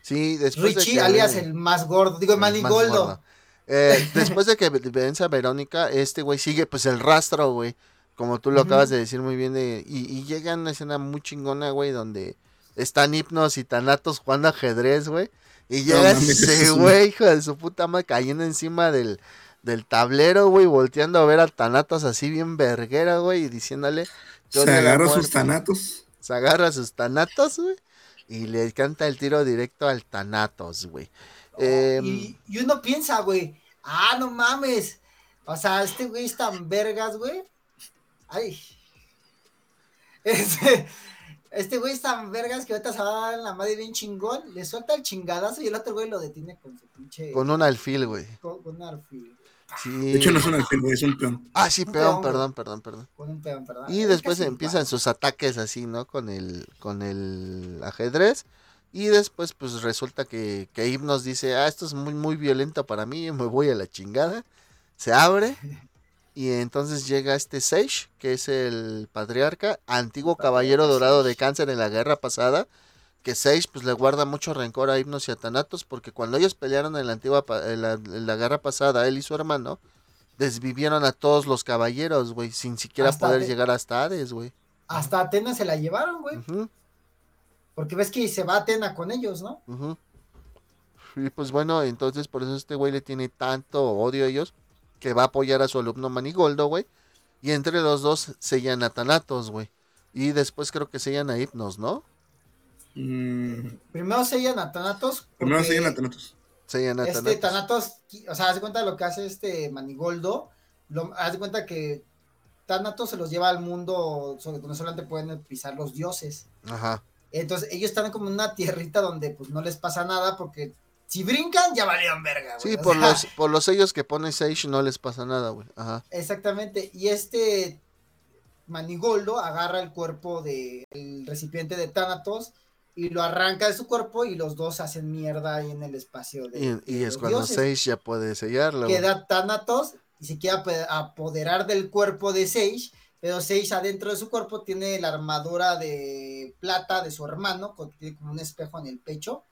Sí, después Richie, alias el más gordo, digo, el más gordo. Eh, después de que vence a Verónica, este güey sigue pues el rastro, güey. Como tú lo acabas de decir muy bien. De, y, y llega una escena muy chingona, güey, donde están Hipnos y Tanatos jugando ajedrez, güey. Y llega ese güey, hijo de su puta madre, cayendo encima del, del tablero, güey, volteando a ver a Tanatos así bien verguera, güey, y diciéndole. Se agarra sus Tanatos. Se agarra sus Tanatos, güey, y le canta el tiro directo al Tanatos, güey. Em, y, y, uno piensa, güey, ah, no mames. O sea, este güey es tan vergas, güey. Ay. Este, este güey es tan vergas que ahorita se va a dar la madre bien chingón, le suelta el chingadazo y el otro güey lo detiene con su pinche. Con un alfil, güey. Con, un alfil. Sí. De hecho, no es un alfil, güey, es un peón. Ah, sí, peón, perdón, perdón, perdón. Con un peón, perdón. Y después empiezan sus ataques así, ¿no? Con el, con el ajedrez. Y después, pues resulta que, que Hipnos dice: Ah, esto es muy, muy violento para mí, me voy a la chingada. Se abre. Y entonces llega este Sage, que es el patriarca, antiguo caballero dorado de cáncer en la guerra pasada. Que Sage pues le guarda mucho rencor a Hipnos y a Thanatos porque cuando ellos pelearon en la antigua en la, guerra pasada, él y su hermano, desvivieron a todos los caballeros, güey, sin siquiera poder llegar hasta Hades, güey. Hasta Atenas se la llevaron, güey. Porque ves que se va a Atena con ellos, ¿no? Y pues bueno, entonces por eso este güey le tiene tanto odio a ellos que va a apoyar a su alumno Manigoldo, güey. Y entre los dos sellan a Thanatos, güey. Y después creo que sellan a Hypnos, ¿no? Mm, Primero sellan a Thanatos. primero siguen a Thanatos. Sellan a Este Thanatos. Thanatos, qui- o sea, haz de cuenta lo que hace este Manigoldo. Lo, haz de cuenta que Thanatos se los lleva al mundo sobre- donde solamente pueden pisar los dioses. Ajá. Entonces ellos están como en una tierrita donde pues no les pasa nada porque si brincan ya valieron verga. güey. Sí, O por sea, los, por los sellos que pone Sage no les pasa nada, güey. Ajá. Exactamente. Y este Manigoldo agarra el cuerpo del recipiente de Thanatos y lo arranca de su cuerpo y los dos hacen mierda ahí en el espacio de, Y, es cuando dioses. Sage ya puede sellarlo. güey. Queda Thanatos y se quiere apoderar del cuerpo de Sage, pero Sage adentro de su cuerpo tiene la armadura de plata de su hermano, con- tiene como un espejo en el pecho,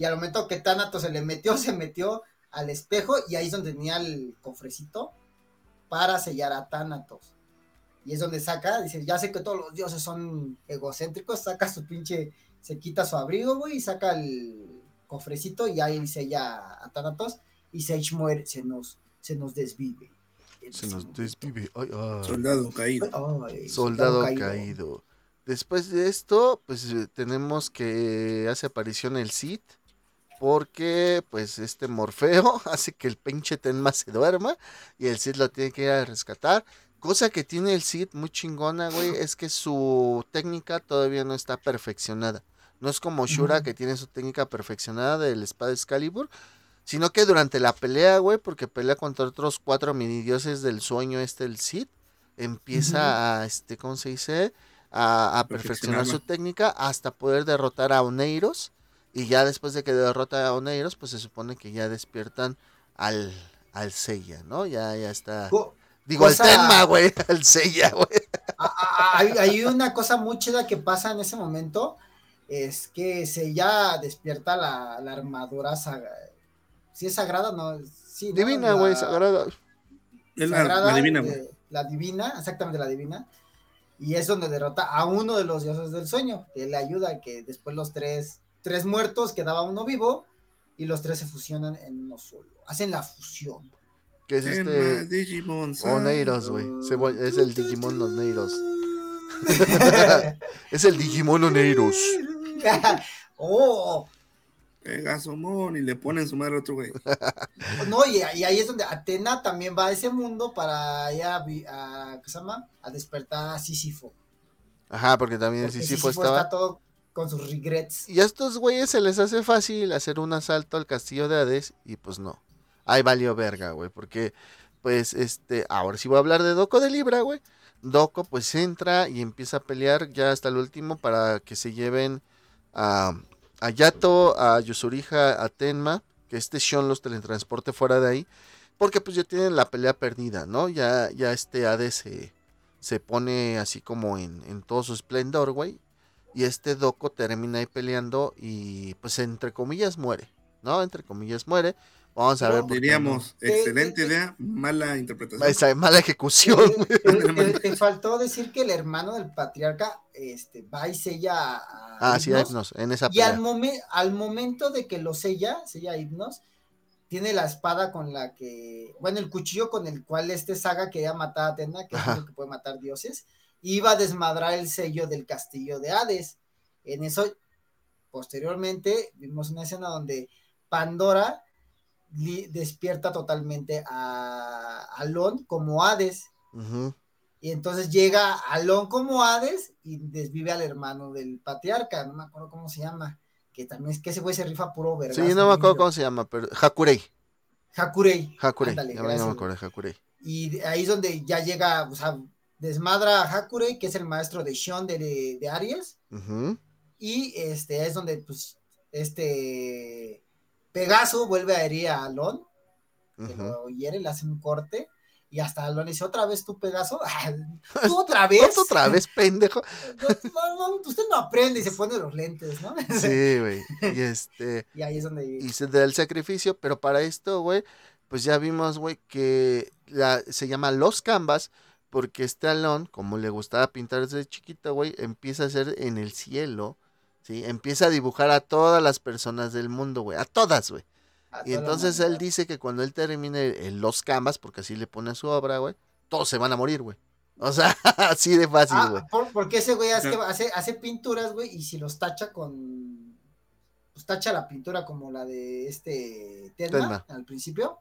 y al momento que Thanatos se le metió, se metió al espejo y ahí es donde tenía el cofrecito para sellar a Thanatos. Y es donde saca, dice, ya sé que todos los dioses son egocéntricos, saca su pinche, se quita su abrigo, güey, y saca el cofrecito y ahí sella a Thanatos y Sage muere, se nos, se nos desvive. Se nos desvive. Ay, ay. Soldado caído. Ay, Soldado caído. Después de esto, pues eh, tenemos que hace aparición el Cid. Porque, pues, este Morfeo hace que el pinche Tenma se duerma. Y el Cid lo tiene que ir a rescatar. Cosa que tiene el Cid muy chingona, güey, es que su técnica todavía no está perfeccionada. No es como Shura que tiene su técnica perfeccionada del espada Excalibur. Sino que durante la pelea, güey, porque pelea contra otros cuatro minidioses del sueño, este, el Cid, empieza a, este, ¿cómo se dice? A, a perfeccionar su técnica hasta poder derrotar a Oneiros. Y ya después de que derrota a Oneiros, pues se supone que ya despiertan al, al Seiya, ¿no? Ya, ya está. Co- Digo, cosa- al Tenma, güey, al Seiya, güey. Hay, hay una cosa muy chida que pasa en ese momento, es que se ya despierta la, la armadura sagrada. Si es sagrada, no. Divina, güey, sagrada. Es la, sagrada, la divina, güey. la divina, exactamente la divina. Y es donde derrota a uno de los dioses del sueño, que le ayuda a que después los tres, tres muertos quedaba uno vivo y los tres se fusionan en uno solo. Hacen la fusión. Que es este. Digimon, Oneiros, güey. Es el Digimon Oneiros. Es el Digimon Oneiros. oh, Pegasomon y le ponen su madre a otro güey. no, y, y ahí es donde Atena también va a ese mundo para ya vi- a, ¿qué se llama? A despertar a Sísifo. Ajá, porque también Porque Sísifo Sísifo estaba. está todo con sus regrets. Y a estos güeyes se les hace fácil hacer un asalto al castillo de Hades y pues no. Ahí valió verga, güey, porque pues este, ahora sí voy a hablar de Doko de Libra, güey. Doko pues entra y empieza a pelear ya hasta el último para que se lleven a, a Yato, a Yusuriha, a Tenma, que este Shon los teletransporte fuera de ahí, porque pues ya tienen la pelea perdida, ¿no? Ya, ya este Hades se, se pone así como en, en todo su esplendor, güey. Y este Doko termina ahí peleando y pues entre comillas muere, ¿no? Entre comillas muere. Vamos a Pero ver. por qué Diríamos, Eh, excelente eh, idea, mala interpretación. no. Esa mala ejecución. güey. Te, te- te faltó decir que el hermano del patriarca este, va y sella a, Ah, sí, a Hipnos, Hypnos, en esa Y al, momen- al momento de que lo sella, sella a Hipnos, tiene la espada con la que, bueno, el cuchillo con el cual este saga quería matar a Atena, que Ajá. es lo que puede matar dioses, iba a desmadrar el sello del castillo de Hades. En eso, posteriormente, vimos una escena donde Pandora despierta totalmente a Alon como Hades. Y entonces llega Alon como Hades y desvive al hermano del patriarca, no me acuerdo cómo se llama, que también es que ese güey se rifa puro verga. Sí, no me acuerdo cómo se llama, pero Hakurei. Hakurei. Hakurei. Ándale, no me acuerdo, Hakurei. Y ahí es donde ya llega, o sea, desmadra a Hakurei, que es el maestro de Shion de, de Aries, Ujú. y este es donde, pues, este Pegaso vuelve a herir a Alon, que Ujú. lo hiere, le hace un corte, y hasta Alon dice, ¿otra vez tú, Pegaso? ¿Tú otra vez? ¿Tú otra vez, pendejo? No, no, usted no aprende y se pone los lentes, ¿no? Sí, güey. Y este. Y ahí es donde... y se da el sacrificio, pero para esto, güey, pues ya vimos, güey, que la, se llama Los Canvas, porque este Alon, como le gustaba pintar desde chiquito, güey, empieza a hacer en el cielo, ¿sí? Empieza a dibujar a todas las personas del mundo, güey, a todas, güey. Y entonces él dice que cuando él termine el- los canvas, porque así le pone a su obra, güey, todos se van a morir, güey. O sea, así de fácil, güey. Ah, por- porque ese güey hace, hace pinturas, güey, y si los tacha con. Pues tacha la pintura como la de este Telma, Telma. al principio.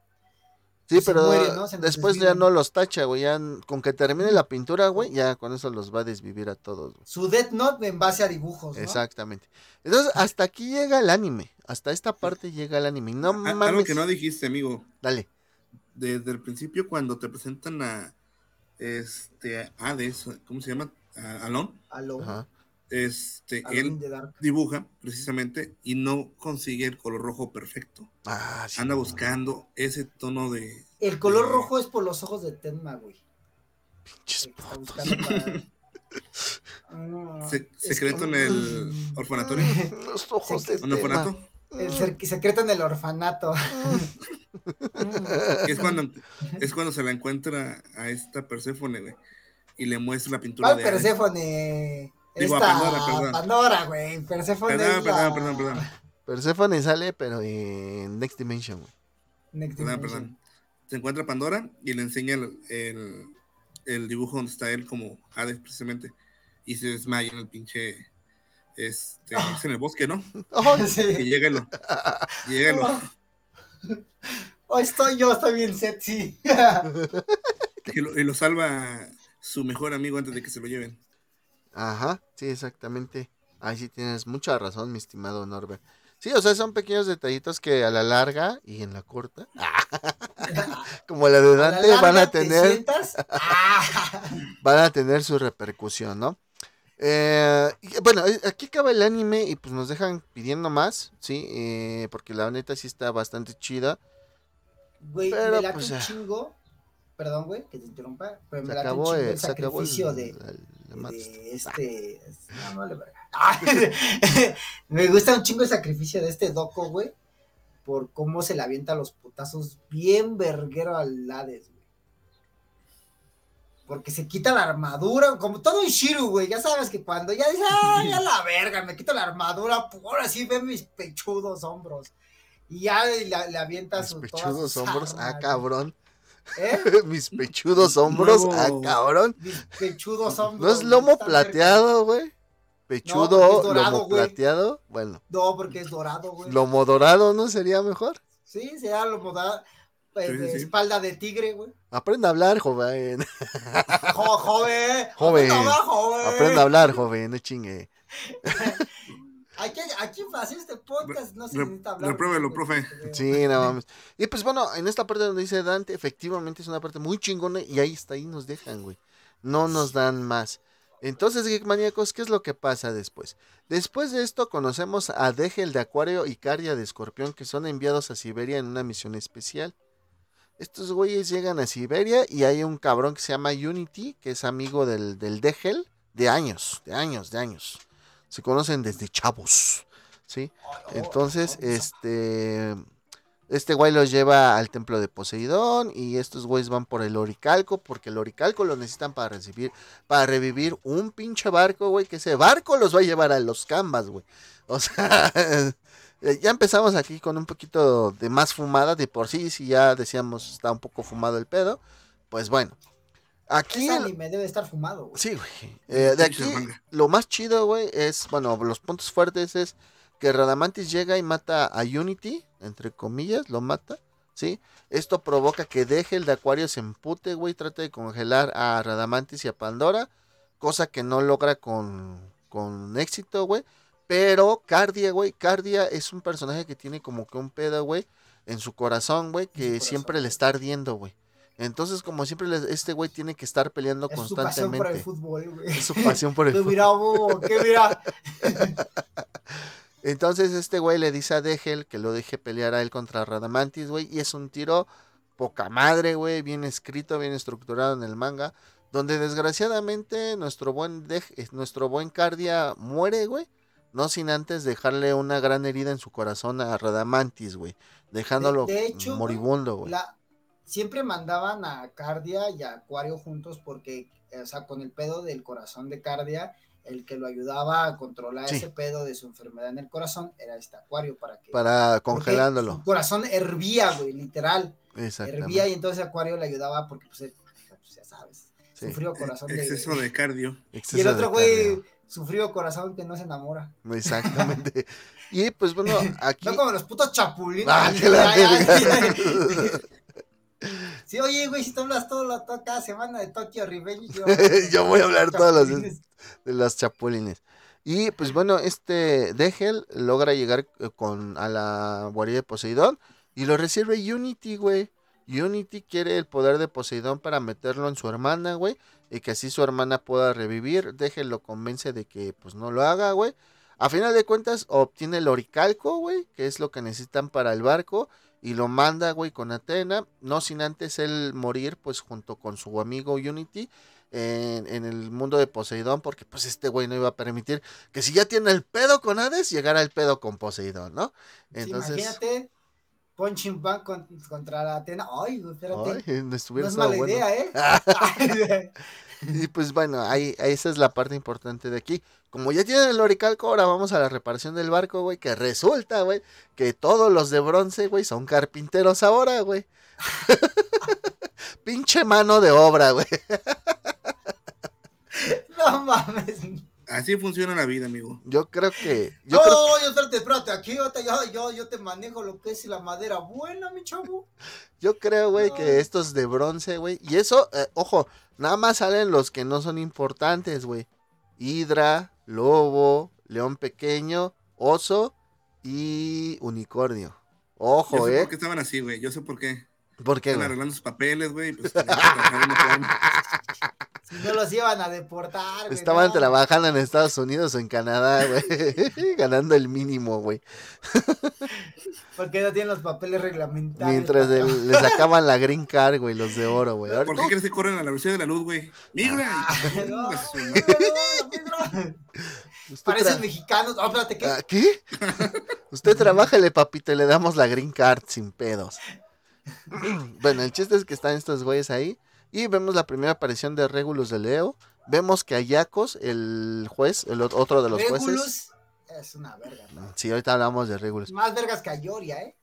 Sí, se pero mueren, ¿no? Se nos después ya no los tacha, güey. Ya con que termine la pintura, güey, ya con eso los va a desvivir a todos, güey. Su Death Note en base a dibujos, ¿no? Exactamente. Entonces, hasta aquí llega el anime. Hasta esta parte llega el anime. No A- Algo mames. que no dijiste, amigo. Dale. Desde el principio, cuando te presentan a este Hades, ¿cómo se llama? A Alon. Alone, Ajá. Este, él dibuja precisamente y no consigue el color rojo perfecto. Ah, sí. Anda no. buscando ese tono de. El color rojo es por los ojos de Tenma, güey. Pinches para- Ah, se- secreto en el orfanatorio. Los ojos de ¿Un orfanato? El secreto en el orfanato. Es cuando, es cuando se la encuentra a esta Perséfone, güey. Y le muestra la pintura ¿Cuál de. Perséfone? Digo, a Esta Pandora, perdón. Pandora, güey. Perséfone Perdón, perdón, perdón, perdón. Persephone sale, pero en Next Dimension, güey. Next Perdón, Dimension. perdón. Se encuentra Pandora y le enseña el, el, el dibujo donde está él como Hades precisamente. Y se desmaya en el pinche. Este, es en el bosque, ¿no? Y Sí. y lo. y llega y lo, Oh, estoy yo, estoy bien sexy. y lo, y lo salva su mejor amigo antes de que se lo lleven. Ajá, sí, exactamente. Ahí sí tienes mucha razón, mi estimado Norbert. Sí, o sea, son pequeños detallitos que a la larga y en la corta, como la de Dante, van a te tener, van a tener su repercusión, ¿no? Eh, bueno, eh, aquí acaba el anime y pues nos dejan pidiendo más, ¿sí? Eh, porque la neta sí está bastante chida. Güey, Pero, me late pues, un chingo. Perdón, güey, que te interrumpa. Pero Se me acabó, chingo el, el sacrificio de, este. No, no vale verga. me gusta un chingo el sacrificio de este Doco, güey. Por cómo se le avienta los putazos bien verguero al Hades, güey. Porque se quita la armadura, como todo Ishiru, güey. Ya sabes que cuando ya dice, ay, a la verga, me quito la armadura, por así ve mis pechudos hombros. Y ya le, le avienta Mis su, todas pechudos sus hombros, armas, ah, güey. ¿Eh? Mis pechudos hombros, ah, cabrón. Mis pechudos hombros. ¿No es lomo plateado, güey? Pechudo, dorado, lomo güey. plateado. Bueno. No, porque es dorado, güey. lomo dorado, ¿no sería mejor? Sí, se da lomo dorado. eh, Sí, sí, de espalda de tigre, güey. Aprenda a hablar, joven. Jo- joven. Joven. Aprenda a hablar, joven, no chingue. Aquí, aquí para hacer este podcast no se necesita hablar. repruébelo, profe. güey. Sí, no mames. Y pues bueno, en esta parte donde dice Dante, efectivamente es una parte muy chingona y ahí está, ahí nos dejan, güey. No nos dan más. Entonces, Geek Maníacos, ¿qué es lo que pasa después? Después de esto conocemos a Degel de Acuario y Cardia de Escorpión que son enviados a Siberia en una misión especial. Estos güeyes llegan a Siberia y hay un cabrón que se llama Unity, que es amigo del, del Degel de años, de años, de años. Se conocen desde chavos, ¿sí? Entonces, este. Este güey los lleva al templo de Poseidón. Y estos güeyes van por el oricalco. Porque el oricalco lo necesitan para recibir. Para revivir un pinche barco, güey. Que ese barco los va a llevar a los cambas, güey. O sea. eh, Ya empezamos aquí con un poquito de más fumada. De por sí, si ya decíamos está un poco fumado el pedo. Pues bueno. Aquí. Ese anime debe estar fumado, güey. Sí, güey. Eh, de aquí, lo más chido, güey, es, bueno, los puntos fuertes es que Radamantis llega y mata a Unity, entre comillas, lo mata, ¿sí? Esto provoca que deje el de Acuario se empute, güey, trate de congelar a Radamantis y a Pandora, cosa que no logra con, con éxito, güey. Pero Cardia, güey, Cardia es un personaje que tiene como que un pedo, güey, en su corazón, güey, que corazón, siempre le está ardiendo, güey. Entonces, como siempre, este güey tiene que estar peleando Es su pasión por el constantemente. fútbol, güey. Es su pasión por el fútbol. mira, bobo, que mira. Entonces este güey le dice a Degel que lo deje pelear a él contra Radamantis, güey. Y es un tiro poca madre, güey. Bien escrito, bien estructurado en el manga. Donde desgraciadamente nuestro buen, Dej- eh, nuestro buen Cardia muere, güey. No sin antes dejarle una gran herida en su corazón a Radamantis, güey. Dejándolo De- de hecho, moribundo, güey. La, siempre mandaban a Cardia y a Acuario juntos porque o sea, con el pedo del corazón de Cardia, el que lo ayudaba a controlar Sí. ese pedo de su enfermedad en el corazón era este acuario para que... Para congelándolo. Su corazón hervía, güey, literal. Hervía Exactamente. y entonces acuario le ayudaba porque, pues, él, pues, ya sabes, Sí. sufrió corazón de... Exceso de cardio. Y el otro de güey sufrió corazón que no se enamora. Exactamente. y pues bueno, aquí. No como los putos chapulines. Ah, que la Ay, ay, verga. ay. Sí, oye, güey, si tú hablas todo lo, todo, cada semana de Tokyo Revenge, yo, Yo voy a hablar los chapulines. de los chapulines. Y pues bueno, este Degel logra llegar eh, con a la guarida de Poseidón y lo recibe Unity, güey. Unity quiere el poder de Poseidón para meterlo en su hermana, güey, y que así su hermana pueda revivir. Degel lo convence de que pues no lo haga, güey. A final de cuentas obtiene el oricalco, güey, que es lo que necesitan para el barco y lo manda, güey, con Atena, no sin antes él morir, pues junto con su amigo Unity en, en el mundo de Poseidón, porque pues este güey no iba a permitir que si ya tiene el pedo con Hades, llegara el pedo con Poseidón, ¿no? Sí, Entonces, imagínate, Punching con- contra la Atena. Ay, espérate. ay, no es mala bueno. idea, ¿eh? Y pues bueno, ahí esa es la parte importante de aquí. Como ya tienen el oricalco, ahora vamos a la reparación del barco, güey, que resulta, güey, que todos los de bronce, güey, son carpinteros ahora, güey. Pinche mano de obra, güey. no mames. Así funciona la vida, amigo. Yo creo que. Yo no, creo, yo espérate, espérate, aquí yo te, yo, yo, yo te manejo lo que es la madera buena, mi chavo. yo creo, güey, No. que estos de bronce, güey. Y eso, eh, ojo, nada más salen los que no son importantes, güey. Hidra, lobo, león pequeño, oso y unicornio. Yo Ojo, sé eh. por qué estaban así, güey. Yo sé por qué. ¿Por qué, Están güey? arreglando sus papeles, güey. Pues. Si no los iban a deportar, güey. Estaban no. trabajando en Estados Unidos o en Canadá, güey. Ganando el mínimo, güey. Porque no tienen los papeles reglamentarios. Mientras le sacaban la green card, güey, los de oro, güey. ¿Por qué crees que corren a la velocidad de la luz, güey? ¡Migra! Ah, no, no, Parecen mexicanos. Oh, espérate, ¿qué? Ah, ¿Qué? Usted trabájale, papito, y le damos la green card sin pedos. bueno, el chiste es que están estos güeyes ahí. Y vemos la primera aparición de Regulus de Leo. Vemos que Ayacos, el juez, el ot- otro de los jueces. Regulus es una verga. ¿no? Sí, ahorita hablamos de Regulus. Más vergas que Ayoria, ¿eh?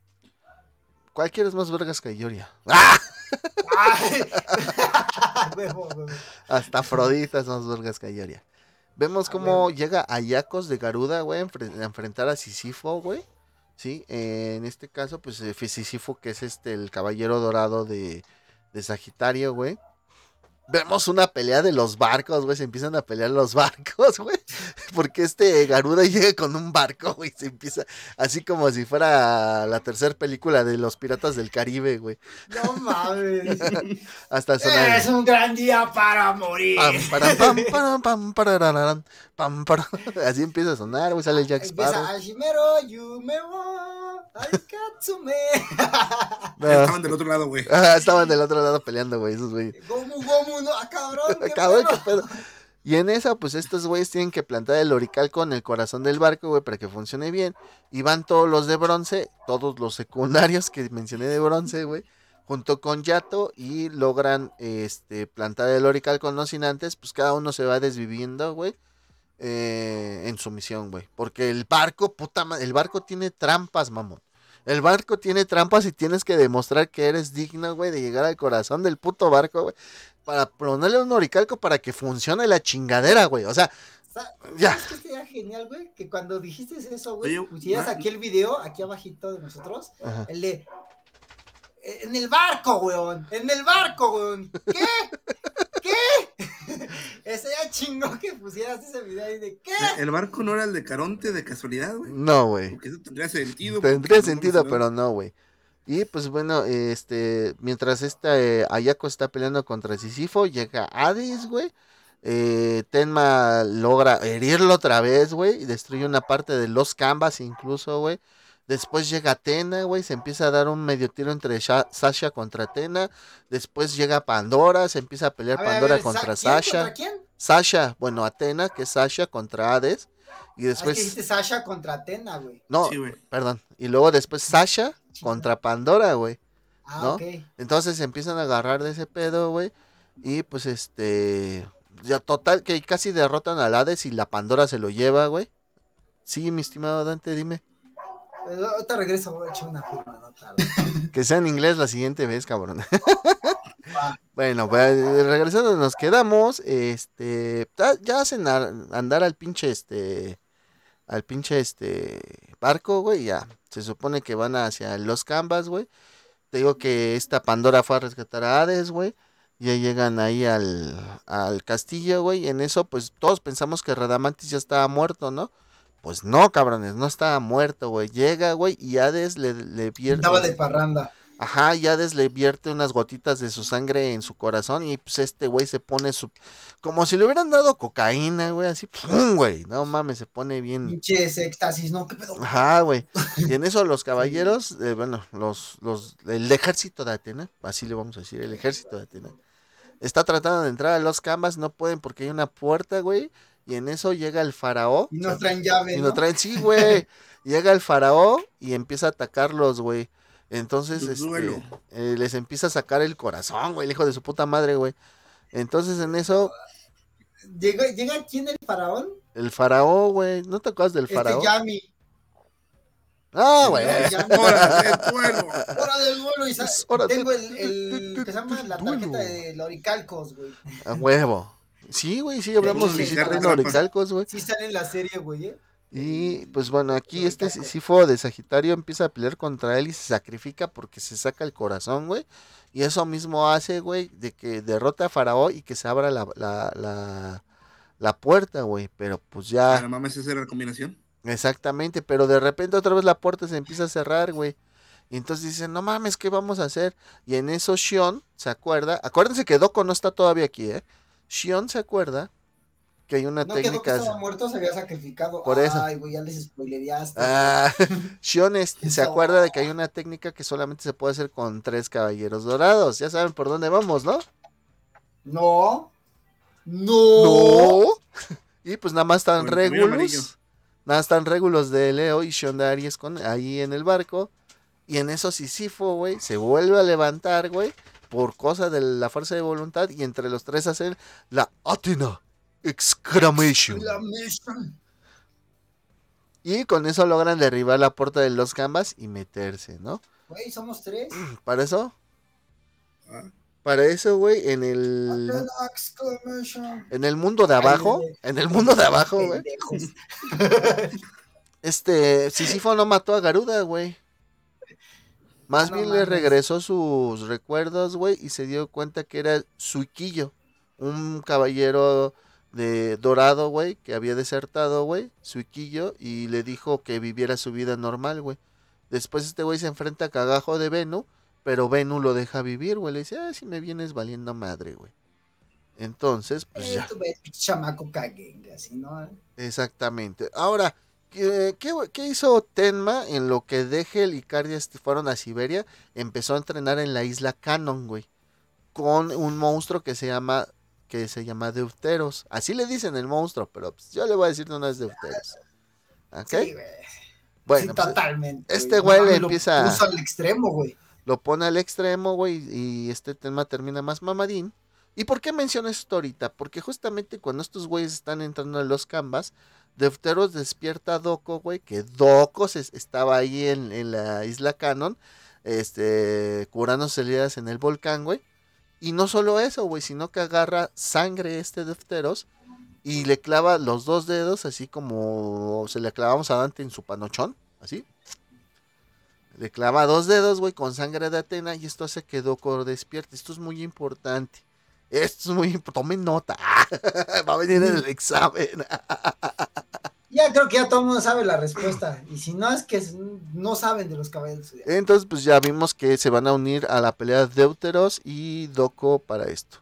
¿Cuál quieres más vergas que Ioria? ¡Ah! Hasta Afrodita es más vergas que Ioria. Vemos cómo llega Ayacos de Garuda, güey, a enfre- a enfrentar a Sísifo, güey. Sí, eh, en este caso, pues eh, Sísifo, que es este el caballero dorado de, de Sagitario, güey. Vemos una pelea de los barcos, güey. Se empiezan a pelear los barcos, güey. Porque este Garuda llega con un barco, güey. Se empieza así como si fuera la tercera película de los piratas del Caribe, güey. No mames. Hasta sonar. es un gran día para morir. Pam, pam, pam. Así empieza a sonar, güey. Sale Jack Sparrow. Empieza Hashimero, Yume wa Aikatsume. No. Estaban del otro lado, güey. Ah, estaban del otro lado peleando, güey, esos güey. Gomu, Gomu, no, ah, cabrón. qué Cabrón, pedo. qué pedo. Y en esa, pues estos güeyes tienen que plantar el oricalco en el corazón del barco, güey, para que funcione bien. Y van todos los de bronce, todos los secundarios que mencioné de bronce, güey, junto con Yato y logran este plantar el oricalco, no sin antes, pues cada uno se va desviviendo, güey. Eh, en su misión, güey. Porque el barco, puta madre, el barco tiene trampas, mamón. El barco tiene trampas y tienes que demostrar que eres digno, güey, de llegar al corazón del puto barco, güey. Para ponerle un oricalco para que funcione la chingadera, güey. O sea, Ya. ¿Sabes qué sería genial, güey? Que cuando dijiste eso, güey, pusieras aquí el video, aquí abajito de nosotros, ajá. el de... "Eh, En el barco, weón. En el barco, weón. ¿Qué? Ese ya chingó que pusieras ese video ahí de ¿qué? El barco no era el de Caronte de casualidad, güey. no, güey. Porque eso tendría sentido. Tendría no sentido, pero no, güey. Y pues bueno, este, mientras esta eh, Ayako está peleando contra Sísifo, llega Hades, güey. Eh, Tenma logra herirlo otra vez, güey, y destruye una parte de los canvas incluso, güey. Después llega Atena, güey, se empieza a dar un medio tiro entre Sha- Sasha contra Atena. Después llega Pandora, se empieza a pelear A ver, a Pandora ver, contra ¿quién Sasha. ¿Contra quién? Sasha, bueno, Atena, que es Sasha contra Hades. Y Ah, es que después, dijiste Sasha contra Atena, güey. no, Sí, perdón. Y luego después Sasha contra Pandora, güey. Ah, ¿no? ok. Entonces se empiezan a agarrar de ese pedo, güey. Y pues este. Ya total, que casi derrotan al Hades y la Pandora se lo lleva, güey. Sí, mi estimado Dante, dime. Ahorita regreso, voy a echar una firma, no tarde. Que sea en inglés la siguiente vez, cabrón. Bueno, pues regresando nos quedamos, este, ya- hacen a- andar al pinche, este, al pinche, este, barco, güey, ya. Se supone que van hacia los Canvas, güey. Te digo que esta Pandora fue a rescatar a Hades, güey. Ya llegan ahí al, al castillo, güey. Y en eso, pues todos pensamos que Radamantis ya estaba muerto, ¿no? Pues no, cabrones, no estaba muerto, güey. Llega, güey, y Hades le, le vierte. Andaba de parranda. Ajá, y Hades le vierte unas gotitas de su sangre en su corazón y pues este güey se pone su... Como si le hubieran dado cocaína, güey, así, ¡pum! güey. No mames, se pone bien... Pinches éxtasis, ¿no? ¿Qué pedo? Ajá, güey. Y en eso los caballeros, eh, bueno, los, los, el ejército de Atena, así le vamos a decir, el ejército de Atena, está tratando de entrar a los Canvas, no pueden porque hay una puerta, güey, y en eso llega el faraón. Y nos traen llave, Y ¿no? lo traen, sí, güey. Llega el faraón y empieza a atacarlos, güey. Entonces, este, duelo. eh, les empieza a sacar el corazón, güey, el hijo de su puta madre, güey. Entonces, en eso, Llega, llega quién el faraón? el faraón, güey, ¿no te acuerdas del Este faraón? Yami. Ah, güey. No, Yami. ¡Hora de duelo! Hora del vuelo y tengo el, el que se llama la tarjeta de Loricalcos, güey. A huevo. Sí, güey, sí, hablamos Sí, de sí, sí. Orixalcos, güey. Sí sale en la serie, güey, ¿eh? Y pues bueno, aquí este Sísifo de Sagitario empieza a pelear contra él y se sacrifica porque se saca el corazón, güey. Y eso mismo hace, güey, de que derrota a Faraón y que se abra la, la, la, la puerta, güey. Pero pues Ah, ya, no mames, esa era la combinación. exactamente. Pero de repente otra vez la puerta se empieza a cerrar, güey. Y entonces dicen, no mames, ¿qué vamos a hacer? Y en eso Shion se acuerda. Acuérdense que Doko no está todavía aquí, ¿eh? Shion se acuerda que hay una No quedó que técnica. estaba muerto, se había sacrificado. Por eso. Ay, güey, ya les spoilereaste. Ah, Shion se acuerda de que hay una técnica que solamente se puede hacer con tres caballeros dorados. Ya saben por dónde vamos, ¿no? No. No. No. Y pues nada más están régulos. Nada están régulos de Leo y Shion de Aries con, ahí en el barco. Y en eso Sisifo, güey, se vuelve a levantar, güey, por cosa de la fuerza de voluntad. Y entre los tres hacen la Athena Exclamation. Y con eso logran derribar la puerta de los Canvas y meterse, ¿no? Güey, somos tres. Para eso Ah, Para eso, güey, en el en el mundo de abajo, en el mundo de abajo, güey, este Sísifo no mató a Garuda, güey. Más no bien le regresó sus recuerdos, güey, y se dio cuenta que era Suiquillo, un caballero de dorado, güey, que había desertado, güey, Suiquillo, y le dijo que viviera su vida normal, güey. Después este güey se enfrenta a Cagajo de Venu, pero Venu lo deja vivir, güey. Le dice, ah, si me vienes valiendo madre, güey. Entonces, pues Eh, ya. tú ves, pinche chamaco caguengue, así, ¿no? Exactamente. Ahora, ¿qué, qué, qué hizo Tenma en lo que Degel y Cardias fueron a Siberia? Empezó a entrenar en la isla Canon, güey. Con un monstruo que se llama que se llama Deuteros. Así le dicen el monstruo, pero pues, yo le voy a decir no, no es Deuteros. ¿Ok? Sí, güey. bueno, sí, pues, totalmente. este No güey le mames, lo empieza- puso al extremo, güey. lo pone al extremo, güey, y este tema termina más mamadín. ¿Y por qué menciono esto ahorita? Porque justamente cuando estos güeyes están entrando en los canvas, Deuteros despierta a Doko, güey, que Doko se- estaba ahí en, en la isla Canon, este, curando heridas en el volcán, güey. Y no solo eso, güey, sino que agarra sangre este Deuteros y le clava los dos dedos, así como se le clavamos a Dante en su panochón, así. Le clava dos dedos, güey, con sangre de Atena y esto hace que Doko despierte. Esto es muy importante. Esto es muy importante. Tomen nota. Va a venir en el examen. Ya creo que ya todo el mundo sabe la respuesta. Y si no, es que no saben de los caballeros. Entonces, pues ya vimos que se van a unir a la pelea de Deuteros y Doko para esto.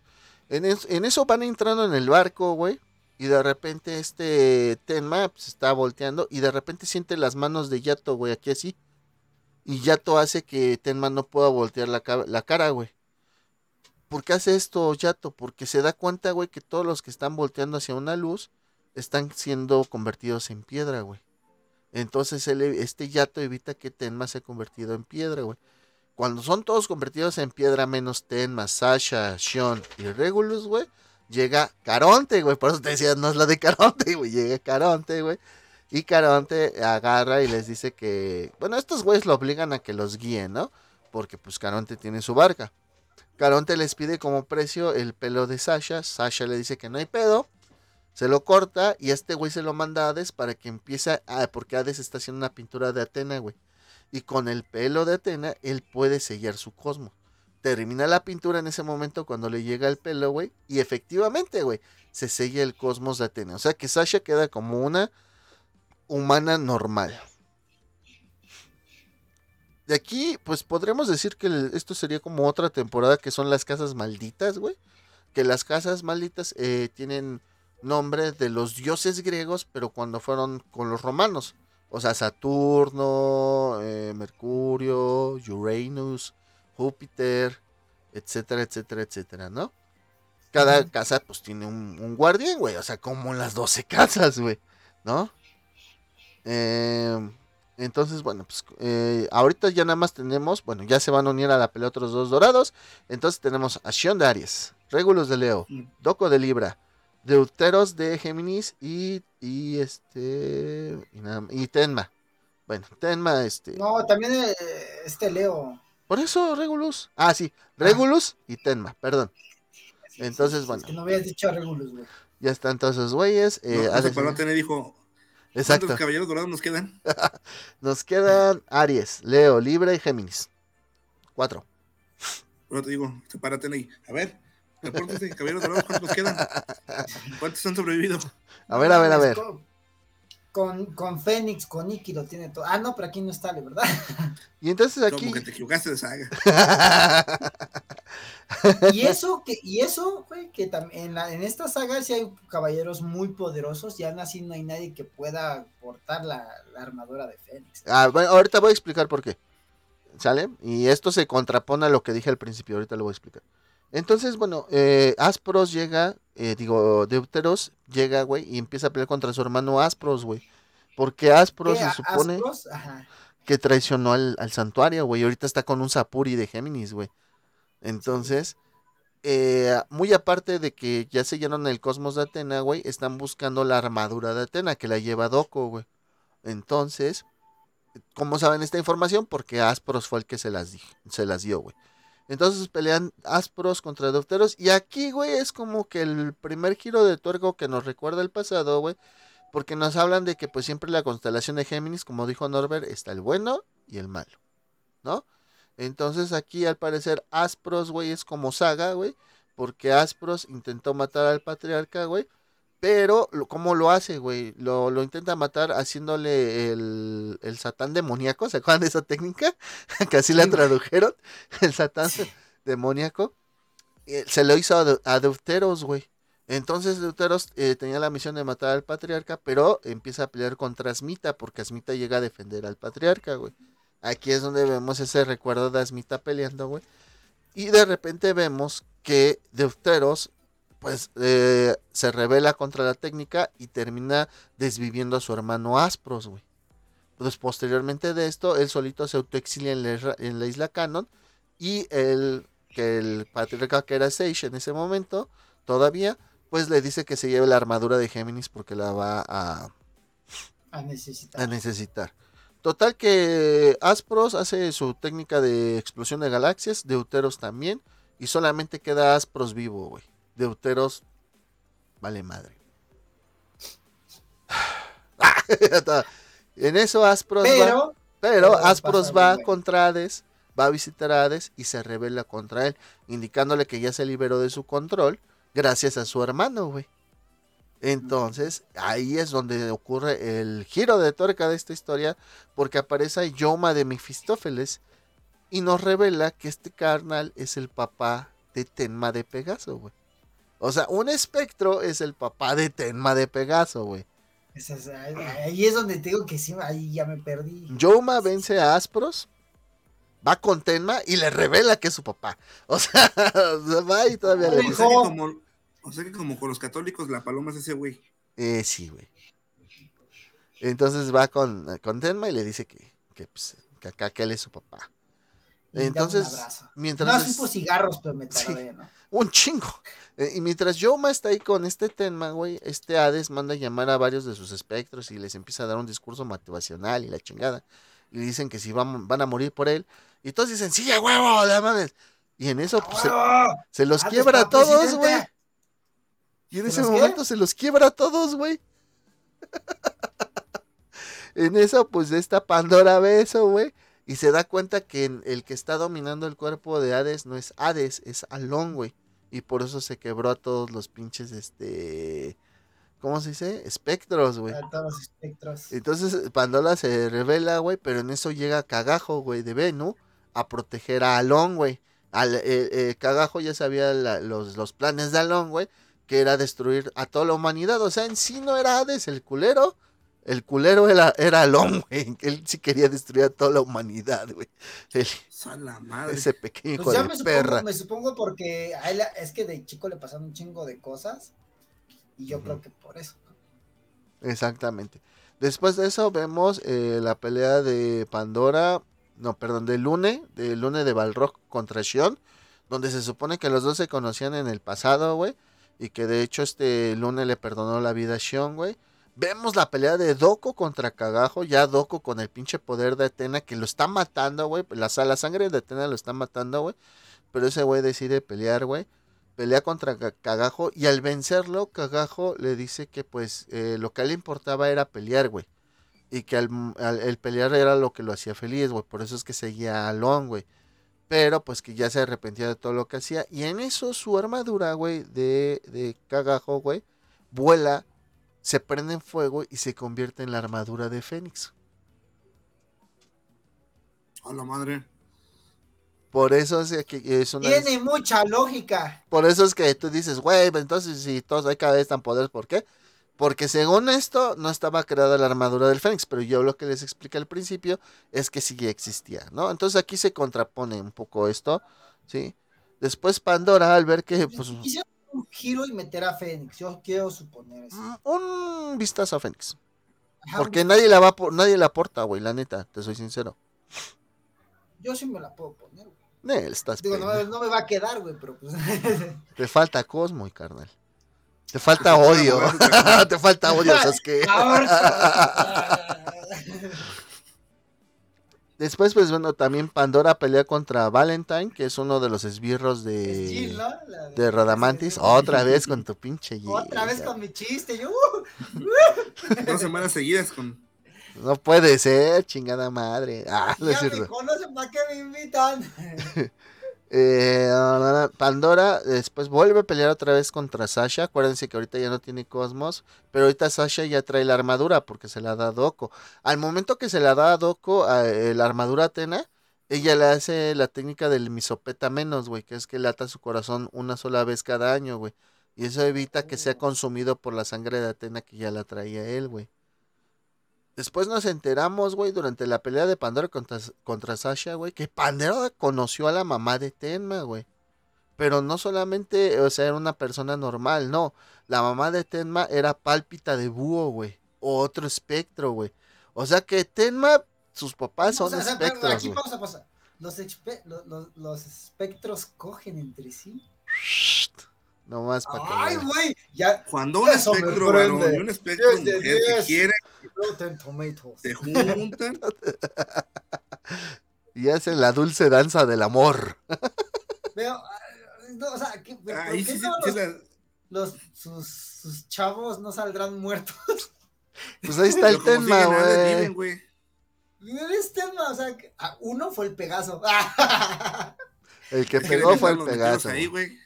En, es- en eso van entrando en el barco, güey. Y de repente este Tenma pues, está volteando y de repente siente las manos de Yato, güey, aquí así. Y Yato hace que Tenma no pueda voltear la, la cara, güey. ¿Por qué hace esto Yato? Porque se da cuenta, güey, que todos los que están volteando hacia una luz están siendo convertidos en piedra, güey. Entonces él, este Yato evita que Tenma sea convertido en piedra, güey. Cuando son todos convertidos en piedra, menos Tenma, Sasha, Shion y Regulus, güey, llega Caronte, güey. Por eso te decía, no es la de Caronte, güey. Llega Caronte, güey. Y Caronte agarra y les dice que, bueno, estos güeyes lo obligan a que los guíen, ¿no? Porque pues Caronte tiene su barca. Caronte les pide como precio el pelo de Sasha. Sasha le dice que no hay pedo. Se lo corta y este güey se lo manda a Hades para que empiece a... Porque Hades está haciendo una pintura de Atena, güey. Y con el pelo de Atena, él puede sellar su cosmos. Termina la pintura en ese momento cuando le llega el pelo, güey. Y efectivamente, güey, se sella el cosmos de Atena. O sea que Sasha queda como una humana normal. De aquí, pues podremos decir que esto sería como otra temporada que son las casas malditas, güey. Que las casas malditas eh, tienen nombre de los dioses griegos, pero cuando fueron con los romanos. O sea, Saturno, eh, Mercurio, Uranus, Júpiter, etcétera, etcétera, etcétera, ¿no? Cada casa pues tiene un, un guardián, güey. O sea, como las 12 casas, güey. ¿No? Eh, entonces, bueno, pues eh, ahorita ya nada más tenemos, bueno, ya se van a unir a la pelea otros dos dorados. Entonces tenemos a Shion de Aries, Regulus de Leo. Doco de Libra, Deuteros de Géminis y, y este y, nada- y Tenma. Bueno, Tenma, este. No, también eh, este Leo. Por eso Regulus. Ah, sí, Regulus y Tenma, perdón. Entonces, Es bueno, que no habías dicho Regulus, güey. ya están todos esos güeyes. No, eh, no, para Atena dijo, Exacto. ¿cuántos caballeros dorados nos quedan? Nos quedan Aries, Leo, Libra y Géminis. Cuatro. Pero te digo, sepárate ahí. A ver, repórtese, caballeros dorados, ¿cuántos quedan? ¿Cuántos han sobrevivido? A ver, a ver, a ver. Con, con, Fénix, con Iki lo tiene todo. Ah, no, pero aquí no está, ¿de verdad? Y entonces aquí. Como que te equivocaste de saga. Y eso, que, y eso, güey, que también en, la, en esta saga sí hay caballeros muy poderosos y aún así no hay nadie que pueda portar la, la armadura de Fénix. Ah, bueno, ahorita voy a explicar por qué. ¿Sale? Y esto se contrapone a lo que dije al principio, ahorita lo voy a explicar. Entonces, bueno, eh, Aspros llega, eh, digo, Deuteros llega, güey, y empieza a pelear contra su hermano Aspros, güey. Porque Aspros se supone ¿Aspros? Que traicionó al, al santuario, güey. y Ahorita está con un Sapuri de Géminis, güey. Entonces, eh, muy aparte de que ya sellaron el cosmos de Atena, güey, están buscando la armadura de Atena que la lleva Doko, güey. Entonces, ¿cómo saben esta información? Porque Aspros fue el que se las, di- se las dio, güey. Entonces pelean Aspros contra Deuteros. Y aquí, güey, es como que el primer giro de tuerco que nos recuerda el pasado, güey. Porque nos hablan de que pues siempre la constelación de Géminis, como dijo Norbert, está el bueno y el malo, ¿no? Entonces aquí al parecer Aspros, güey, es como saga, güey. Porque Aspros intentó matar al patriarca, güey. Pero, ¿cómo lo hace, güey? Lo, lo intenta matar haciéndole el, el satán demoníaco. ¿Se acuerdan de esa técnica? que así la Sí, tradujeron. El satán demoníaco. Eh, Se lo hizo a Deuteros, güey. Entonces Deuteros eh, tenía la misión de matar al patriarca, pero empieza a pelear contra Asmita, porque Asmita llega a defender al patriarca, güey. Aquí es donde vemos ese recuerdo de Asmita peleando, güey. Y de repente vemos que Deuteros, pues, eh, se revela contra la técnica y termina desviviendo a su hermano Aspros, güey. Pues posteriormente de esto, él solito se autoexilia en la, isla- en la isla Canon y el que el patriarca que era Sage en ese momento, todavía, pues le dice que se lleve la armadura de Géminis porque la va a, A necesitar. a necesitar. Total que Aspros hace su técnica de explosión de galaxias, Deuteros también, y solamente queda Aspros vivo, güey. Deuteros vale madre. en eso Aspros va, Pero, pero pero Aspros va contra Hades, va a visitar a Hades y se revela contra él, indicándole que ya se liberó de su control gracias a su hermano, güey. Entonces, ahí es donde ocurre el giro de tuerca de esta historia, porque aparece Yoma de Mefistófeles y nos revela que este carnal es el papá de Tenma de Pegaso, güey. O sea, un espectro es el papá de Tenma de Pegaso, güey. ahí, es donde te digo que sí, ahí ya me perdí. Yoma vence a Aspros, va con Tenma y le revela que es su papá. O sea, va y todavía le O dice. sea, que como, o sea que como con los católicos, la paloma es ese güey. Eh, sí, güey. Entonces va con, con Tenma y le dice que, que, pues, que acá que él es su papá. Entonces, mientras No, es- por cigarros, pero me Sí. tardé, ¿no? un chingo. Eh, y mientras Yoma está ahí con este tema, güey, este Hades manda a llamar a varios de sus espectros y les empieza a dar un discurso motivacional y la chingada. Y dicen que si van, van a morir por él. Y todos dicen, sí, a huevo, la mames. Y en eso pues, se, ¡Ah, se los Hades quiebra a todos, güey. Y en ¿Se ese qué? momento se los quiebra a todos, güey. en eso, pues esta Pandora ve eso, güey. Y se da cuenta que el que está dominando el cuerpo de Hades no es Hades, es Alon, güey. Y por eso se quebró a todos los pinches, este... ¿Cómo se dice? Espectros, güey. A todos los espectros. Entonces Pandora se revela, güey, pero en eso llega Cagajo, güey, de Venu a proteger a Alon, güey. Al, eh, eh, Cagajo ya sabía la- los, los planes de Alon, güey, que era destruir a toda la humanidad. O sea, en sí no era Hades el culero. El culero era, era Alon, güey. Él sí quería destruir a toda la humanidad, güey. El- A la madre. ese pequeño hijo Pues ya de me perra. supongo, me supongo porque a él, es que de chico le pasaron un chingo de cosas. Y yo creo que por eso. Exactamente. Después de eso vemos eh, la pelea de Pandora, no, perdón, de Lune, de Lune de Balrog contra Shion, donde se supone que los dos se conocían en el pasado, güey, y que de hecho este Lune le perdonó la vida a Shion, güey. Vemos la pelea de Doko contra Kagajo, ya Doko con el pinche poder de Atena que lo está matando, güey, la, la sangre de Atena lo está matando, güey, pero ese güey decide pelear, güey pelea contra Ca- Cagajo y al vencerlo, Cagajo le dice que pues eh, lo que a le importaba era pelear, güey. Y que al, el pelear era lo que lo hacía feliz, güey. Por eso es que seguía a Alon, güey. Pero pues que ya se arrepentía de todo lo que hacía. Y en eso su armadura, güey, de, de Cagajo, güey, vuela, se prende en fuego y se convierte en la armadura de Fénix. A la madre. Por eso es que es una... Tiene mucha lógica. Por eso es que tú dices, güey, entonces si todos hay cada vez tan poderes, ¿por qué? Porque según esto no estaba creada la armadura del Fénix, pero yo lo que les expliqué al principio es que sí existía, ¿no? Entonces aquí se contrapone un poco esto, ¿sí? Después Pandora al ver que, pues, Quisiera un giro y meter a Fénix. Yo quiero suponer eso. mm, un vistazo a Fénix. Ajá, Porque nadie la va a po- nadie la aporta, güey, la neta, te soy sincero. Yo sí me la puedo poner, güey. Nel, estás Digo, no, me- pendejo. no me va a quedar, güey, pero pues. Te falta Cosmo y carnal. Te falta odio. te falta odio, Sasuke. Ahora. Después, pues bueno, también Pandora pelea contra Valentine, que es uno de los esbirros de, ¿no? La de Radamantis. Otra vez con tu pinche Otra vez con mi chiste. Yo, uh, Dos semanas seguidas con. No puede ser, chingada madre. Ah, no es ya me cierto. conocen, ¿para qué me invitan? Eh, Pandora después vuelve a pelear otra vez contra Sasha. Acuérdense que ahorita ya no tiene Cosmos. Pero ahorita Sasha ya trae la armadura porque se la da a Doko. Al momento que se la da a Doko, a, eh, la armadura Atena, ella le hace la técnica del misopeta menos, güey. Que es que lata su corazón una sola vez cada año, güey. Y eso evita que sea consumido por la sangre de Atena que ya la traía él, güey. Después nos enteramos, güey, durante la pelea de Pandora contra, contra Sasha, güey, que Pandora conoció a la mamá de Tenma, güey. Pero no solamente, o sea, era una persona normal, no. La mamá de Tenma era pálpita de búho, güey. O otro espectro, güey. O sea que Tenma, sus papás son O sea, espectros, aquí güey. vamos a pasar. Los, los espectros cogen entre sí. No más para que Ay, güey, ya. Cuando un espectro varón y un espectro Diez de mujer se diez. quieren, se juntan. Y hacen la dulce danza del amor. Pero, no, o sea, ¿qué, ¿por Ahí qué sí, sí, los, la- los- sus, sus chavos no saldrán muertos? Pues ahí está el nada, güey. güey. Eres tema, o sea, que- ah, uno fue el Pegaso. El que Es pegó fue el Pegaso. Ahí, güey.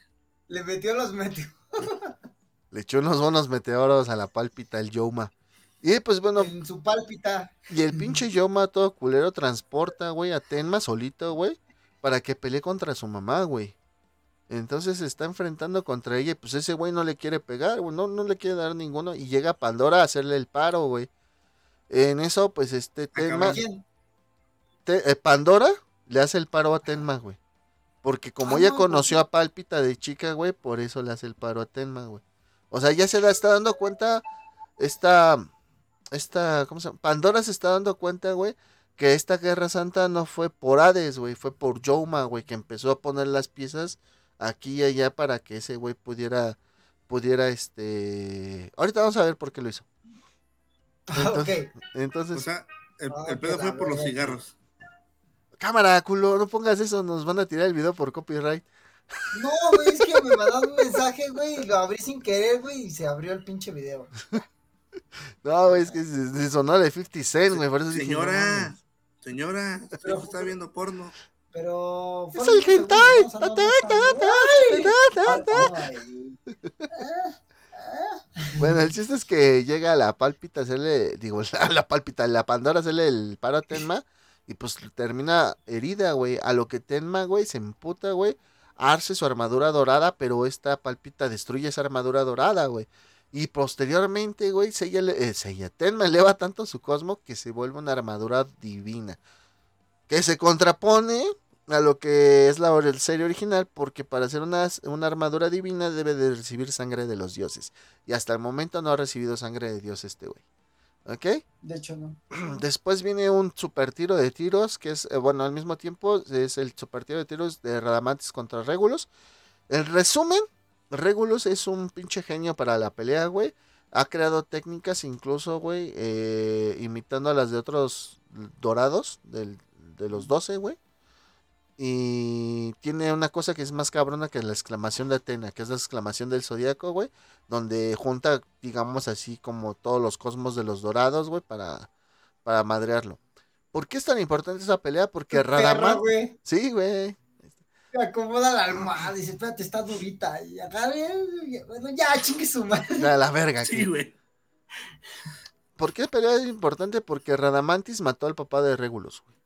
Le metió los metió. Le echó unos buenos meteoros a la pálpita el Yoma. Y pues bueno, en su pálpita. y el pinche Yoma todo culero transporta, güey, a Tenma solito, güey, para que pelee contra su mamá, güey. Entonces se está enfrentando contra ella y pues ese güey no le quiere pegar, güey, no, no le quiere dar ninguno. Y llega Pandora a hacerle el paro, güey. En eso, pues este Tenma, ¿Quién? Te- eh, Pandora le hace el paro a Tenma, güey. Porque como Ah, ella no, conoció a Pálpita de chica, güey, por eso le hace el paro a Tenma, güey. O sea, ya se está dando cuenta esta, esta, ¿cómo se llama? Pandora se está dando cuenta, güey, que esta guerra santa no fue por Hades, güey, fue por Yoma, güey, que empezó a poner las piezas aquí y allá para que ese güey pudiera, pudiera, este... Ahorita vamos a ver por qué lo hizo. Entonces, ok. entonces O sea, el, Ah, el pedo fue por los cigarros. Cámara, culo, no pongas eso, nos van a tirar el video por copyright. No, güey, es que me mandaron un mensaje, güey, y lo abrí sin querer, güey, y se abrió el pinche video. No, güey, es que se, se sonó de 50 Cent, güey, por eso dije, no Señora, señora, hijo está viendo porno. Pero. Es el hentai. Bueno, el chiste es que llega la pálpita a hacerle, digo, la, la pálpita, la Pandora a hacerle el paro a Tenma y pues termina herida, güey. A lo que Tenma, güey, se emputa, güey, arce su armadura dorada, pero esta pálpita destruye esa armadura dorada, güey. Y posteriormente, güey, Seiya, eh, Seiya, Tenma eleva tanto su cosmo que se vuelve una armadura divina. Que se contrapone a lo que es la serie original, porque para hacer una, una armadura divina debe de recibir sangre de los dioses. Y hasta el momento no ha recibido sangre de Dios este güey. ¿Ok? De hecho, no. Después viene un super tiro de tiros, que es, eh, bueno, al mismo tiempo es el super tiro de tiros de Radamantis contra Regulus. En resumen, Regulus es un pinche genio para la pelea, güey. Ha creado técnicas incluso, güey, eh, imitando a las de otros dorados, del- de los 12, güey. Y tiene una cosa que es más cabrona que la exclamación de Atena, que es la exclamación del zodiaco, güey. Donde junta, digamos así, como todos los cosmos de los dorados, güey, para, para madrearlo. ¿Por qué es tan importante esa pelea? Porque Perro, Radaman. güey. Sí, güey. Me acomoda la almohada y dice, espérate, está durita. Y acá, bueno, ya, chingue su madre. La, la verga. Sí, güey. ¿Por qué pelea es importante? Porque Radamantis mató al papá de Regulus, güey.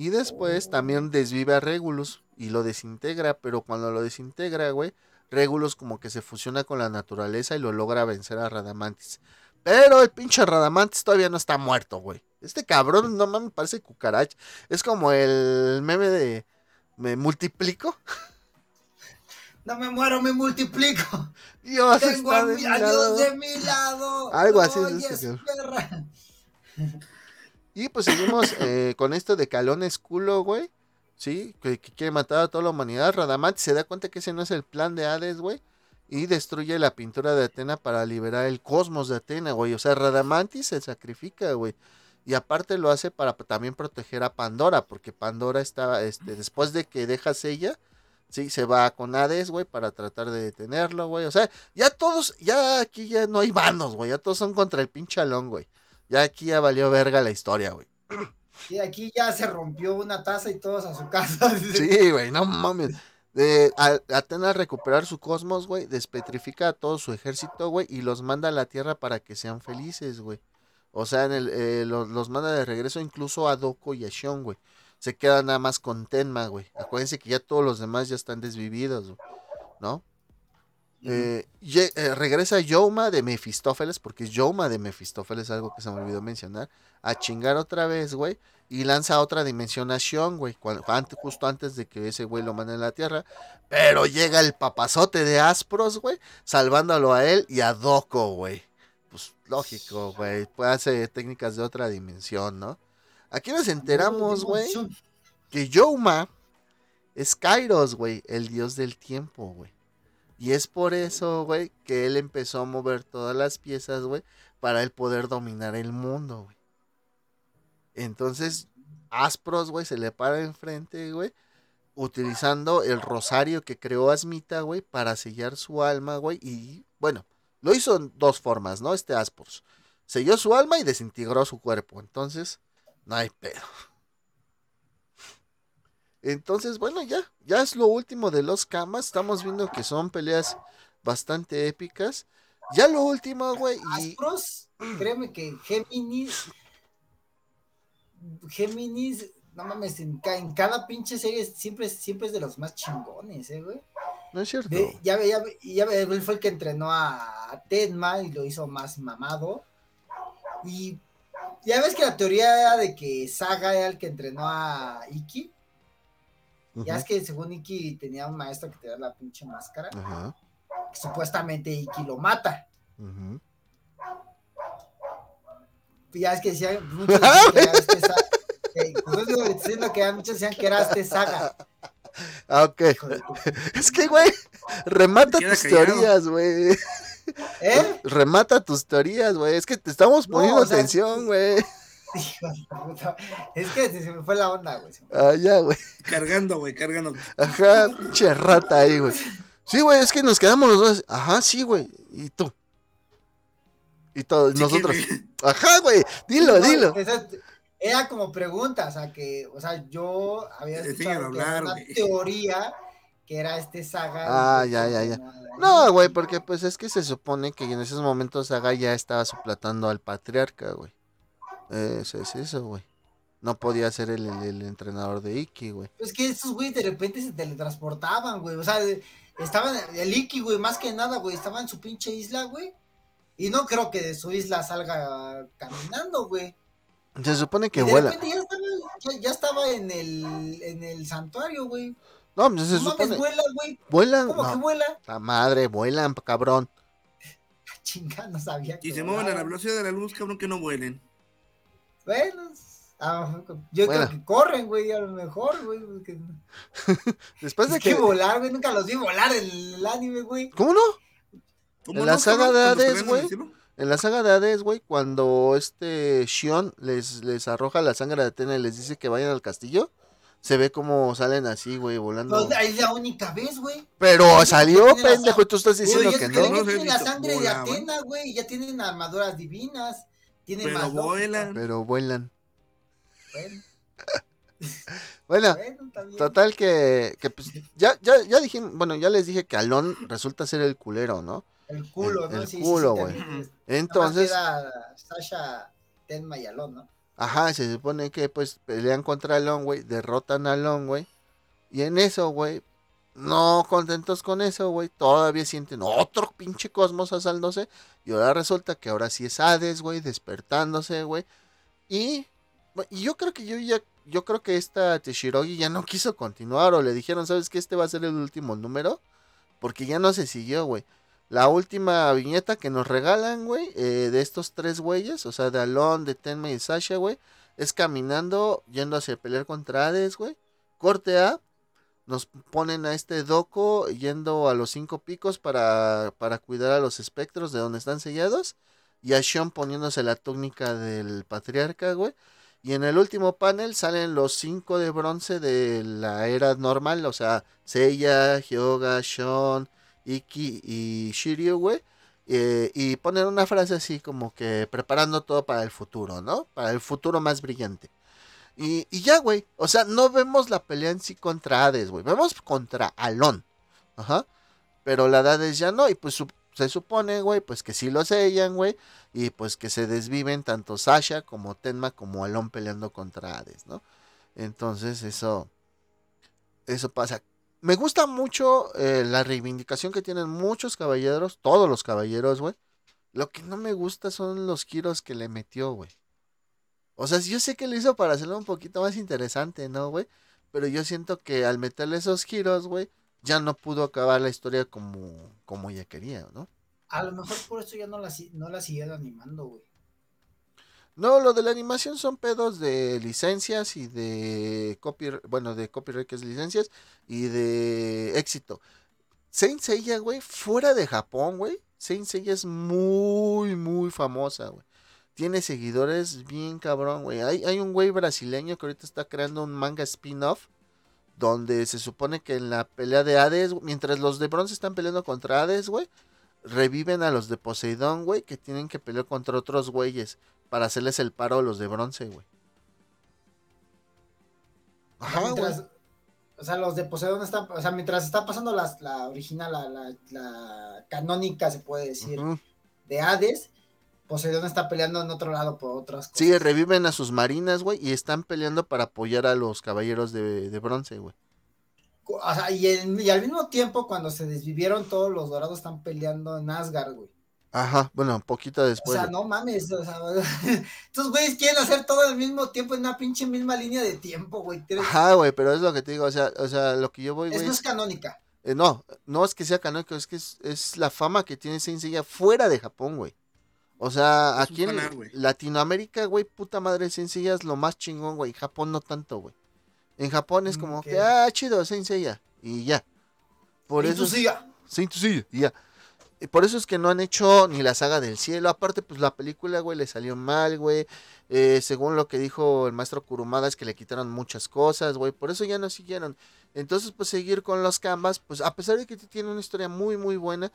Y después también desvive a Regulus y lo desintegra, pero cuando lo desintegra, güey, Regulus como que se fusiona con la naturaleza y lo logra vencer a Radamantis. Pero el pinche Radamantis todavía no está muerto, güey. Este cabrón no mames, parece cucaracha. Es como el meme de me multiplico. No me muero, me multiplico. Dios Tengo está de mi, lado. Dios de mi lado. Algo así es este, cabrón. Y pues seguimos eh, con esto de Calón Esculo, güey. Sí, que, quiere matar a toda la humanidad. Radamantis se da cuenta que ese no es el plan de Hades, güey. Y destruye la pintura de Atena para liberar el cosmos de Atena, güey. O sea, Radamantis se sacrifica, güey. Y aparte lo hace para también proteger a Pandora, porque Pandora está, este, después de que dejas ella, sí, se va con Hades, güey, para tratar de detenerlo, güey. O sea, ya todos, ya aquí ya no hay bandos, güey. Ya todos son contra el pinche Alón, güey. Ya aquí ya valió verga la historia, güey. Y aquí ya se rompió una taza y todos a su casa. Sí, güey, no mames. A- Atenas recuperar su cosmos, güey, despetrifica a todo su ejército, güey, y los manda a la Tierra para que sean felices, güey. O sea, en el, eh, los, los manda de regreso incluso a Doko y a Shion, güey. Se queda nada más con Tenma, güey. Acuérdense que ya todos los demás ya están desvividos, güey, ¿no? Eh, eh, regresa Yoma de Mefistófeles, porque Yoma de Mefistófeles, algo que se me olvidó mencionar, a chingar otra vez, güey, y lanza otra dimensión a Shion, güey, justo antes de que ese güey lo mande a la Tierra, pero llega el papazote de Aspros, güey, salvándolo a él y a Doko, güey. Pues lógico, güey, puede hacer técnicas de otra dimensión, ¿no? Aquí nos enteramos, güey, que Yoma es Kairos, güey, el dios del tiempo, güey. Y es por eso, güey, que él empezó a mover todas las piezas, güey, para él poder dominar el mundo, güey. Entonces, Aspros, güey, se le para enfrente, güey, utilizando el rosario que creó Asmita, güey, para sellar su alma, güey. Y, bueno, lo hizo en dos formas, ¿no? Este Aspros. Selló su alma y desintegró su cuerpo. Entonces, no hay pedo. Entonces, bueno, ya, ya es lo último de los camas. Estamos viendo que son peleas bastante épicas. Ya lo último, güey, y Aspros, créeme que Géminis. Géminis, no mames, en, ca- en cada pinche serie siempre, siempre es de los más chingones, ¿eh, güey? no es cierto. De- ya ya ya él fue el que entrenó a Tenma y lo hizo más mamado. Y ya ves que la teoría era de que Saga era el que entrenó a Iki. Ya es que según Iki tenía un maestro que tenía la pinche máscara. Que supuestamente Iki lo mata. ya es que decían, muchos decían que era saga. Pues diciendo que muchos decían que era este saga. Ah, ok. Es que, güey, remata tus callado. teorías, güey. ¿Eh? Remata tus teorías, güey. Es que te estamos No, poniendo o sea, atención, güey. Es que se me fue la onda, güey. Ah, ya, güey. Cargando, güey, cargando. Ajá, pinche rata ahí, güey. Sí, güey, es que nos quedamos los dos. Ajá, sí, güey. ¿Y tú? Y todos, Sí, nosotros. que- Ajá, güey. Dilo, No, dilo. esa- era como pregunta, o sea, que, o sea, yo había escuchado hablar, una güey. teoría que era este saga. Ah, de- ya, ya, ya. No, güey, porque pues es que se supone que en esos momentos Saga ya estaba suplantando al patriarca, güey. Eso es eso, güey. No podía ser el, el- el entrenador de Iki, güey. Es que estos güeyes de repente se teletransportaban, güey. O sea, estaban, el Iki, güey, más que nada, güey, estaba en su pinche isla, güey. Y no creo que de su isla salga caminando, güey. Se supone que Y de vuela. repente ya estaba, ya, ya estaba en el, en el santuario, güey. No, pues se No mames, supone. vuela, güey. Vuelan. ¿Cómo que No, vuela? la madre, vuelan, cabrón. Chinga, no sabía que Y se mueven a la velocidad de la luz, cabrón, que no vuelen. Bueno, ah, yo Bueno. creo que corren, güey, a lo mejor, güey. porque- Después de Es que que. volar, güey, nunca los vi volar en el anime, güey. ¿Cómo no? ¿Cómo En la saga de Hades, güey. En la saga de Hades, güey, cuando este Shion les, les arroja la sangre de Atena y les dice que vayan al castillo, se ve como salen así, güey, volando. No, es la única vez, güey. Pero salió, pendejo, y tú estás diciendo que que no. No he tienen la sangre de. Atena, güey, y ya tienen armaduras divinas. Tienen Pero más lógica. vuelan. Pero vuelan. Bueno, total que, que pues ya, ya, ya dije, bueno, ya les dije que Alon resulta ser el culero, ¿no? El culo, el- ¿no? el Sí, sí, culo, sí, güey. también. Entonces, Sasha, Tenma y Alon, ¿no? ajá, se supone que pues pelean contra Alon, güey, derrotan a Alon, güey. Y en eso, güey, no contentos con eso, güey, todavía sienten otro pinche cosmos asándose. Y ahora resulta que ahora sí es Hades, güey, despertándose, güey. Y, y yo creo que yo ya, yo creo que esta Teshirogi ya no quiso continuar o le dijeron, ¿sabes qué? Este va a ser el último número. Porque ya no se siguió, güey. La última viñeta que nos regalan, güey, eh, de estos tres güeyes, o sea, de Alon, de Tenma y Sasha, güey, es caminando, yendo hacia pelear contra Hades, güey. Corte A, nos ponen a este Doco yendo a los cinco picos para, para cuidar a los espectros de donde están sellados. Y a Sean poniéndose la túnica del patriarca, güey. Y en el último panel salen los cinco de bronce de la era normal, o sea, Seiya, Hyoga, Sean, Iki y Shiryu, güey. eh, y ponen una frase así como que preparando todo para el futuro, ¿no? Para el futuro más brillante. Y, y ya, güey. O sea, no vemos la pelea en sí contra Hades, güey. Vemos contra Alon. Ajá. Pero la de Hades ya no. Y pues se supone, güey, pues que sí lo sellan, güey. Y pues que se desviven tanto Sasha como Tenma como Alon peleando contra Hades, ¿no? Entonces eso... Eso pasa. Me gusta mucho eh, la reivindicación que tienen muchos caballeros, todos los caballeros, güey. Lo que no me gusta son los giros que le metió, güey. O sea, yo sé que lo hizo para hacerlo un poquito más interesante, ¿no, güey? Pero yo siento que al meterle esos giros, güey, ya no pudo acabar la historia como, como ella quería, ¿no? A lo mejor por eso ya no la, no la siguieron animando, güey. No, lo de la animación son pedos de licencias y de copyright, bueno, de copyright que es licencias y de éxito. Saint Seiya, güey, fuera de Japón, güey, Saint Seiya es muy, muy famosa, güey. Tiene seguidores bien cabrón, güey. Hay, hay un güey brasileño que ahorita está creando un manga spin-off donde se supone que en la pelea de Hades, mientras los de bronce están peleando contra Hades, güey, reviven a los de Poseidón, güey, que tienen que pelear contra otros güeyes para hacerles el paro a los de bronce, güey. O sea, Ajá, güey. o sea, los de Poseidón están, o sea, mientras está pasando la, la original, la, la, la canónica, se puede decir, de Hades, Poseidón está peleando en otro lado por otras cosas. Sí, reviven a sus marinas, güey, y están peleando para apoyar a los caballeros de, de bronce, güey. O sea, y, y al mismo tiempo, cuando se desvivieron todos los dorados, están peleando en Asgard, güey. Ajá, bueno, un poquito O después. sea, güey. no mames, o sea, estos güeyes quieren hacer todo al mismo tiempo en una pinche misma línea de tiempo, güey. Ajá, güey, pero es lo que te digo, o sea, o sea, lo que yo voy, Es güey, no es- es canónica. eh, no, no es que sea canónico, es que es, es la fama que tiene Saint Seiya fuera de Japón, güey. O sea, aquí en. Latinoamérica, güey, puta madre, Seiya es lo más chingón, güey. Japón no tanto, güey. En Japón es como Ok. que, ah, chido, Seiya. Y ya. Por eso Seiya, y ya. Y por eso es que no han hecho ni la saga del cielo. Aparte, pues la película, güey, le salió mal, güey. Eh, según lo que dijo el maestro Kurumada, es que le quitaron muchas cosas, güey. Por eso ya no siguieron. Entonces, pues seguir con los canvas, pues a pesar de que tiene una historia muy, muy buena.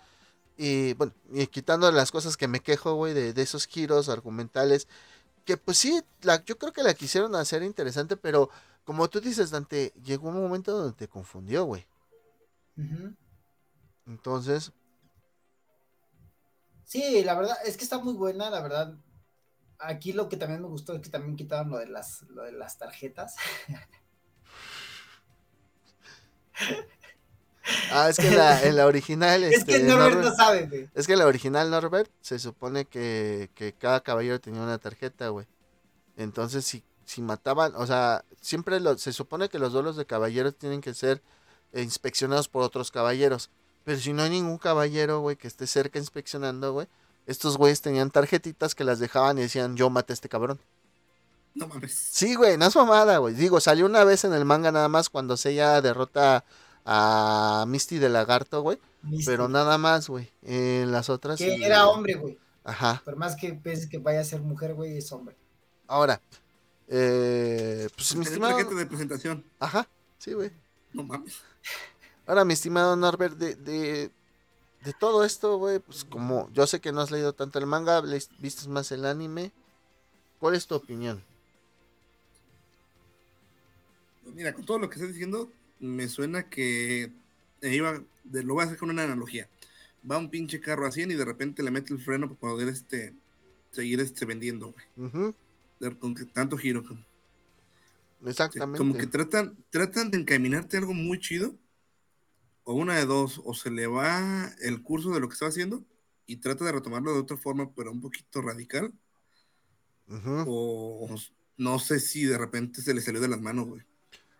Y bueno, y quitando las cosas que me quejo, güey, de, de esos giros argumentales. Que pues sí, la, yo creo que la quisieron hacer interesante, pero como tú dices, Dante, llegó un momento donde te confundió, güey. Entonces, Sí, la verdad, es que está muy buena, la verdad. Aquí lo que también me gustó es que también quitaron lo de las, lo de las tarjetas. Ah, es que la, en la original. es que este, Norbert Norbert- no sabe, güey. es que en la original Norbert se supone que, que cada caballero tenía una tarjeta, güey. Entonces, si, si mataban, o sea, siempre lo- se supone que los duelos de caballeros tienen que ser inspeccionados por otros caballeros. Pero si no hay ningún caballero, güey, que esté cerca inspeccionando, güey, estos güeyes tenían tarjetitas que las dejaban y decían, yo maté a este cabrón. No mames. Sí, güey, no es mamada, güey. Digo, salió una vez en el manga nada más cuando Seiya derrota a Misty de Lagarto, güey. Misty, Pero nada más, güey. En las otras. que era hombre, güey. Ajá. Por más que pienses que vaya a ser mujer, güey, es hombre. Ahora. Eh, pues mi estimado. de presentación. Ajá. Sí, güey. No mames. Ahora, mi estimado Norbert, de, de, de todo esto, güey, pues como yo sé que no has leído tanto el manga, vistes más el anime. ¿Cuál es tu opinión? Mira, con todo lo que estás diciendo, me suena que eh, iba, de- lo voy a hacer con una analogía. Va un pinche carro a 100 y de repente le mete el freno para poder este, seguir este, vendiendo, güey. De- Con que tanto giro. como- Exactamente. Como que tratan, tratan de encaminarte algo muy chido. O una de dos, o se le va el curso de lo que estaba haciendo y trata de retomarlo de otra forma, pero un poquito radical. Ujú. O no sé si de repente se le salió de las manos, güey.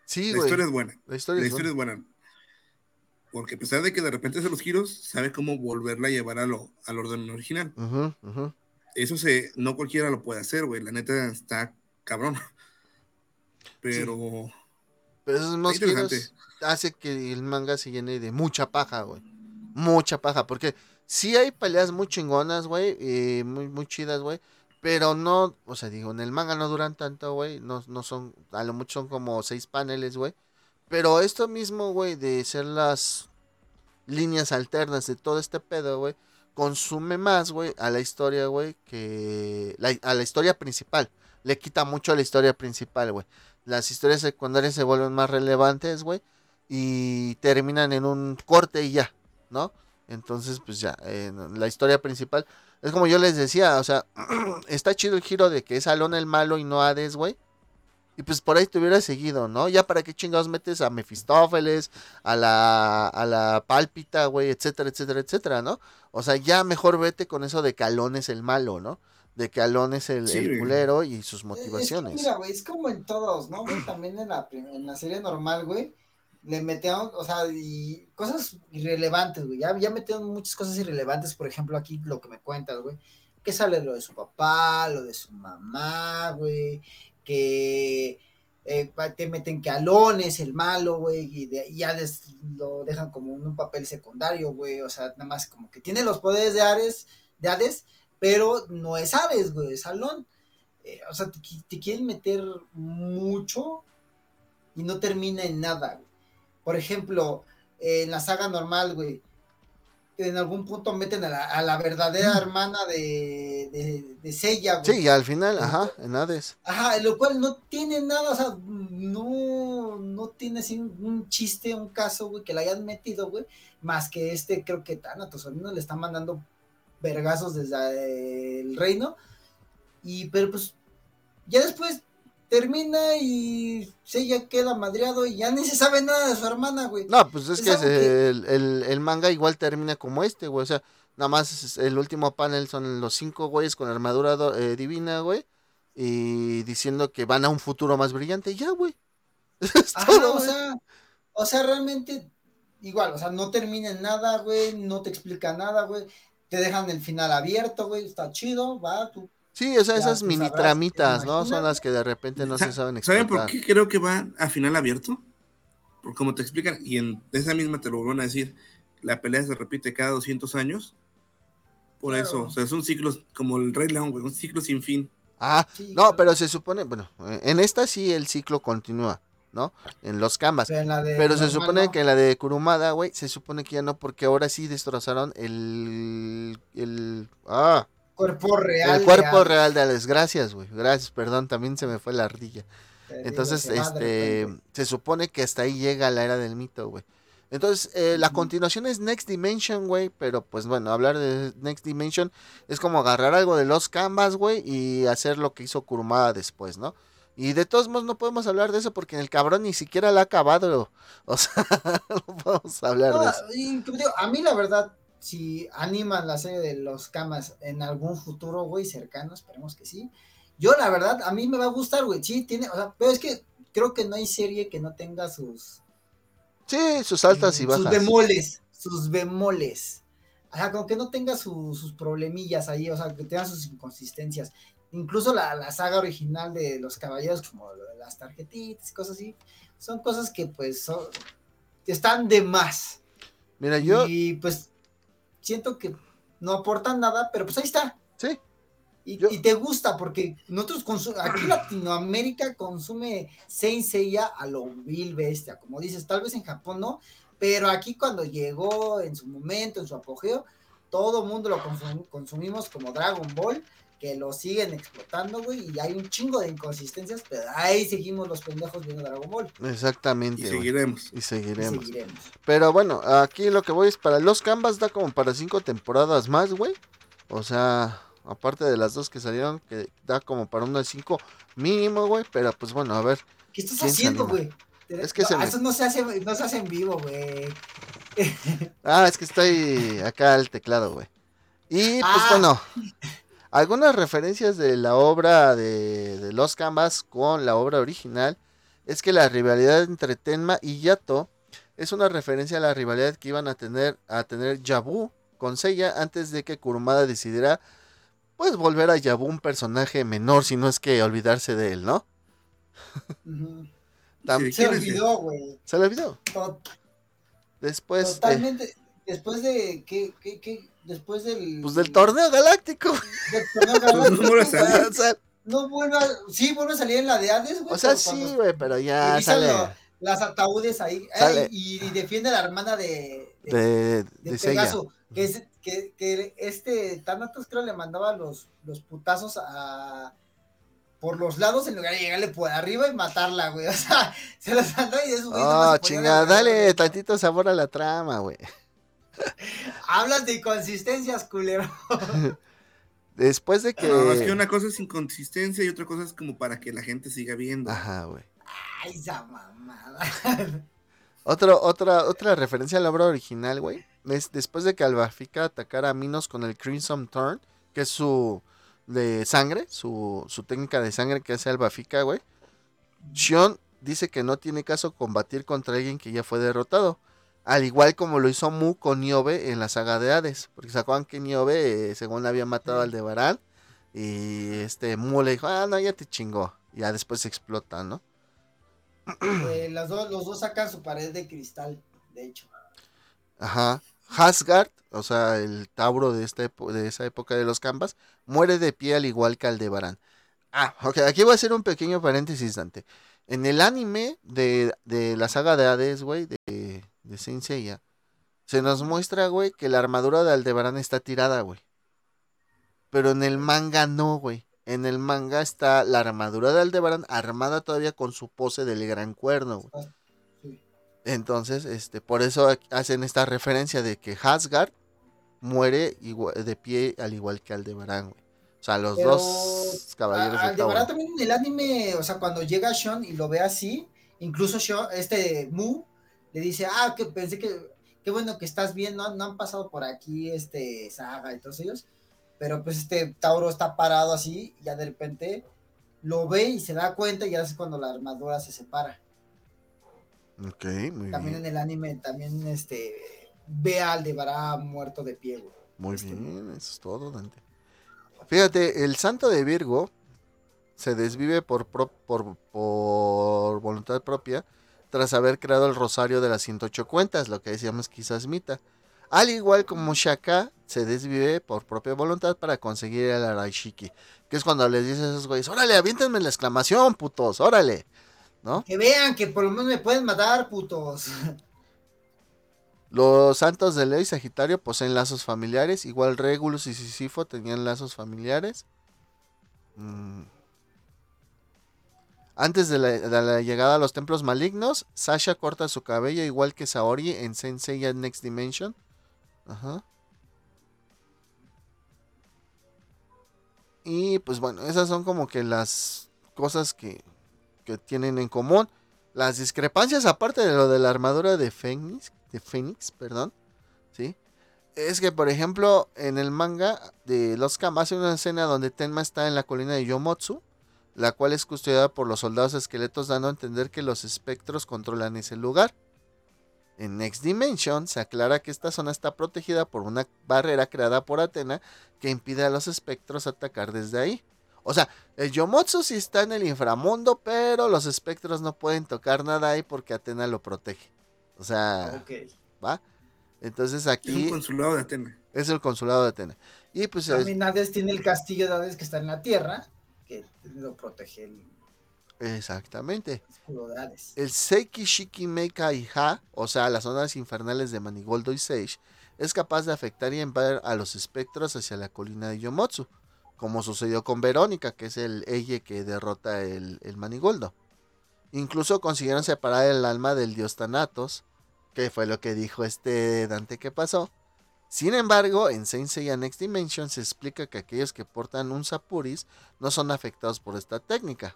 Sí, La güey. historia es buena. La historia La es historia buena. es buena. Porque a pesar de que de repente hace los giros, sabe cómo volverla a llevar a lo, al orden original. Eso se, no cualquiera lo puede hacer, güey. La neta está cabrón. Pero Pero esos más giros interesante. hace que el manga se llene de mucha paja, güey. Mucha paja, porque sí hay peleas muy chingonas, güey, eh, muy, muy chidas, güey. Pero no, o sea, digo, en el manga no duran tanto, güey. No, no son, a lo mucho son como seis paneles, güey. Pero esto mismo, güey, de ser las líneas alternas de todo este pedo, güey, consume más, güey, a la historia, güey, que la- a la historia principal. Le quita mucho a la historia principal, güey. Las historias secundarias se vuelven más relevantes, güey, y terminan en un corte y ya, ¿no? Entonces, pues ya, la historia principal. Es como yo les decía, o sea, está chido el giro de que es Alon el malo y no Hades, güey. Y pues por ahí te hubiera seguido, ¿no? Ya para qué chingados metes a Mefistófeles, a la, a la Pálpita, güey, etcétera, etcétera, etcétera, ¿no? O sea, ya mejor vete con eso de que Alon es el malo, ¿no? De que Alon es el, Sí, el güey. culero y sus Es que motivaciones. mira, güey, es como en todos, ¿no? güey? También en la, en la serie normal, güey, le metieron, o sea, y cosas irrelevantes, güey. Ya, ya metieron muchas cosas irrelevantes, por ejemplo, aquí lo que me cuentas, güey. Que sale lo de su papá, lo de su mamá, güey. Que eh, te meten que Alon es el malo, güey. Y, de- ya lo dejan como en un papel secundario, güey. O sea, nada más como que tiene los poderes de Ares, de Hades, pero no es Ares, güey, es Alon. Eh, o sea, te, te quieren meter mucho y no termina en nada, güey. Por ejemplo, eh, en la saga normal, güey, en algún punto meten a la, a la verdadera hermana de, de, de Seiya, güey. Sí, y al final, ajá, en Hades. Ajá, lo cual no tiene nada, o sea, no, no tiene así un, un chiste, un caso, güey, que le hayan metido, güey, más que este, creo que Thanatos, no le están mandando vergazos desde eh, el reino, y, pero pues, ya después termina y Seiya queda madreado y ya ni se sabe nada de su hermana, güey. No, pues es Es que se- el, el- el manga igual termina como este, güey. O sea, nada más el último panel son los cinco güeyes con armadura eh, divina, güey. Y diciendo que van a un futuro más brillante. Ya, güey. Es Ajá, todo, o güey. sea, o sea, realmente igual, o sea, no termina en nada, güey, no te explica nada, güey. te dejan el final abierto, güey, está chido, va, tú. Sí, o sea, Ya esas tú mini sabrás, tramitas, ¿no? Son las que de repente no se saben ¿Saben por qué creo que va a final abierto? Porque como te explican, y en esa misma te lo van a decir, la pelea se repite cada 200 años. Por Claro. eso, o sea, son ciclos como el Rey León, güey, un ciclo sin fin. Ah, Sí, no, claro. pero se supone, bueno, en esta sí el ciclo continúa, ¿no? En los canvas. Pero, en la de Pero se supone no. que en la de Kurumada, güey, se supone que ya no, porque ahora sí destrozaron el. el. Ah, Cuerpo real. el cuerpo de real de Alex. Gracias, güey. Gracias, perdón, también se me fue la ardilla. Te Entonces, este. Se supone que hasta ahí llega la era del mito, güey. Entonces, eh, la continuación es Next Dimension, güey. Pero pues bueno, hablar de Next Dimension es como agarrar algo de los Canvas, güey, y hacer lo que hizo Kurumada después, ¿no? Y de todos modos no podemos hablar de eso porque el cabrón ni siquiera la ha acabado. O sea, no podemos hablar de eso. y, te digo, a mí la verdad, si animan la serie de los camas en algún futuro, güey, cercano, esperemos que sí. Yo, la verdad, a mí me va a gustar, güey. Sí, tiene, o sea, pero es que creo que no hay serie que no tenga sus, Sí, sus altas y sus bajas. bemoles, sus bemoles. O sea, como que no tenga su- sus problemillas ahí, o sea, que tenga sus inconsistencias. Incluso la, la saga original de los caballeros, como las tarjetitas, cosas así, son cosas que pues son, están de más. Mira, yo. Y pues siento que no aportan nada, pero pues ahí está. Sí. Y, Yo- y te gusta porque nosotros aquí Latinoamérica consume Saint Seiya a lo vil bestia, como dices, tal vez en Japón no, pero aquí cuando llegó en su momento, en su apogeo, todo mundo lo consum- consumimos como Dragon Ball, que lo siguen explotando, güey, y hay un chingo de inconsistencias, pero ahí seguimos los pendejos viendo Dragon Ball. Exactamente. Y seguiremos. Y Y seguiremos. seguiremos. Pero bueno, aquí lo que voy es para los Canvas da como para cinco temporadas más, güey. O sea, aparte de las dos que salieron, que da como para unas cinco mínimo, güey. Pero pues bueno, a ver. ¿Qué estás ¿Quién se haciendo, güey? Es que No, se me- Eso no se hace, no se hace en vivo, güey. Ah, es que estoy acá al teclado, güey. Y pues Ah. bueno, algunas referencias de la obra de, de los Canvas con la obra original es que la rivalidad entre Tenma y Yato es una referencia a la rivalidad que iban a tener a tener Yabu con Seiya antes de que Kurumada decidiera pues volver a Yabu un personaje menor, si no es que olvidarse de él, ¿no? Se ¿Quién es olvidó, güey. Se le olvidó. To- Después, eh, Totalmente. Después de. ¿qué, qué, qué? Después del. pues del torneo galáctico. del torneo Pues no galáctico, vuelve a salir. güey, o sea, No vuelve a. Sí, vuelve a salir en la de Hades, güey. o sea, sí, güey, pero ya sale lo- las ataúdes ahí. Sale. y, y defiende a la hermana de. de, de, de de Seiya. Pegaso. Que, es- que, que este Thanatos creo le mandaba los, los putazos a por los lados en lugar de llegarle por arriba y matarla, güey. O sea, se los mandó y güeyes nomás Oh, se ponían chinga, a- dale tantito sabor a la trama, güey. Hablas de inconsistencias, culero. Después de que... No, es que una cosa es inconsistencia y otra cosa es como para que la gente siga viendo. Ajá, güey. Ay, esa mamada. Otro, otra, otra referencia a la obra original, güey. Es después de que Albafica atacara a Minos con el Crimson Turn, que es su de sangre, su, su técnica de sangre que hace Albafica, güey. Shion dice que no tiene caso combatir contra alguien que ya fue derrotado. Al igual como lo hizo Mu con Niobe en la saga de Hades. Porque se acuerdan que Niobe, eh, según había matado al de Baran. Y este Mu le dijo, ah, no, ya te chingó. Ya después se explota, ¿no? Eh, las dos, los dos sacan su pared de cristal, de hecho. Ajá. Hasgard, o sea, el Tauro de, esta de esa época de los Canvas, muere de pie al igual que Aldebarán. Ah, ok, aquí voy a hacer un pequeño paréntesis, Dante. En el anime de, de la saga de Hades, güey, de, de Saint Seiya, se nos muestra, güey, que la armadura de Aldebarán está tirada, güey. Pero en el manga no, güey. En el manga está la armadura de Aldebarán armada todavía con su pose del gran cuerno, güey. Sí. Entonces, este, por eso ac- hacen esta referencia de que Hasgard muere de pie al igual que Aldebarán, güey. O sea, los Pero dos caballeros A- de Aldebarán también en el anime, o sea, cuando llega Sean y lo ve así, incluso Sean, este Mu le dice, ah, que pensé que, qué bueno que estás bien, no, no han pasado por aquí, este, Saga y todos ellos, pero pues este Tauro está parado así, y ya de repente lo ve y se da cuenta y ya es cuando la armadura se separa. Ok, muy También bien. en el anime, también este, ve a Aldebarán muerto de pie, güey. Muy Este, bien, eso es todo, Dante. Fíjate, el santo de Virgo se desvive por, pro- por, por voluntad propia tras haber creado el rosario de las 108 cuentas, lo que decíamos quizás mita. Al igual como Shaka se desvive por propia voluntad para conseguir el Araishiki, que es cuando les dices a esos güeyes, órale, aviéntenme la exclamación, putos, órale, ¿no? Que vean que por lo menos me pueden matar, putos. Los santos de Leo y Sagitario poseen lazos familiares, igual Regulus y Sísifo tenían lazos familiares. Mm. Antes de la, llegada a los templos malignos, Sasha corta su cabello igual que Saori en Senseiya Next Dimension. Ajá. Y pues bueno, esas son como que las cosas que, que tienen en común. Las discrepancias, aparte de lo de la armadura de Fénix, de Fénix, perdón, ¿sí? Es que, por ejemplo, en el manga de Los Kamas hay una escena donde Tenma está en la colina de Yomotsu, la cual es custodiada por los soldados esqueletos, dando a entender que los espectros controlan ese lugar. En Next Dimension se aclara que esta zona está protegida por una barrera creada por Atena que impide a los espectros atacar desde ahí. O sea, el Yomotsu sí está en el inframundo, pero los espectros no pueden tocar nada ahí porque Atena lo protege. O sea, ok. ¿va? Entonces Es un aquí consulado de Atena. es el consulado de Atena. Y pues es- También Hades tiene el castillo de Hades que está en la tierra, que lo protege el exactamente. El Seiki Shiki Meika Ha, o sea, las ondas infernales de Manigoldo y Sage, es capaz de afectar y enviar a los espectros hacia la colina de Yomotsu, como sucedió con Verónica, que es el Eye que derrota el, el Manigoldo. Incluso consiguieron separar el alma del dios Thanatos, que fue lo que dijo este Dante que pasó. Sin embargo, en Saint Seiya Next Dimension se explica que aquellos que portan un Sapuris no son afectados por esta técnica.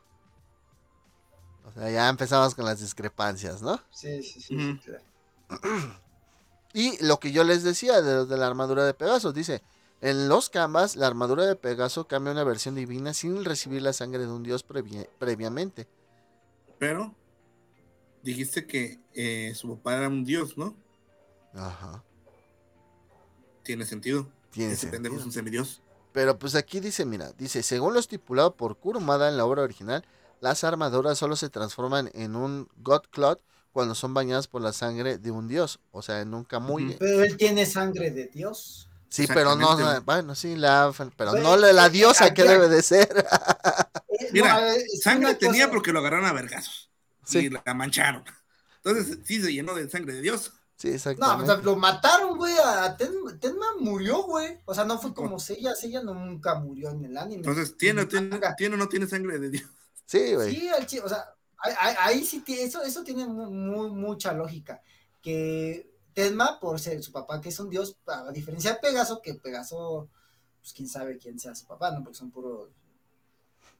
O sea, ya empezamos con las discrepancias, ¿no? Sí, sí, sí. Ujú. claro. Y lo que yo les decía de, de la armadura de Pegaso, dice, en los Canvas la armadura de Pegaso cambia una versión divina sin recibir la sangre de un dios previ- previamente. Pero dijiste que eh, su papá era un dios, ¿no? Ajá. Tiene sentido. Tiene Ese pendejo es sentido. un semidios. Pero pues aquí dice, mira, dice, según lo estipulado por Kurumada en la obra original, las armaduras solo se transforman en un God Clot cuando son bañadas por la sangre de un dios, o sea, en un Kamui. Ujú. Pero él tiene sangre de Dios. Sí, pero no, bueno, sí, la, pero no la, la diosa que debe de ser. Mira, no, es Sangre tenía cosa- porque lo agarraron a vergazos. Sí. Y la mancharon. Entonces sí se llenó de sangre de Dios. Sí, No, o exactamente. sea, lo mataron, güey. A Tenma, Tenma murió, güey. O sea, no fue como Seiya. Seiya no, nunca murió en el anime. Entonces, ¿tiene, tiene. ¿tiene o no tiene sangre de Dios? Sí, güey. Sí, al chi- o sea, ahí, sí tiene, eso, eso tiene muy, mucha lógica. Que Tenma, por ser su papá, que es un dios, a diferencia de Pegaso, que Pegaso, pues quién sabe quién sea su papá, ¿no? Porque son puros,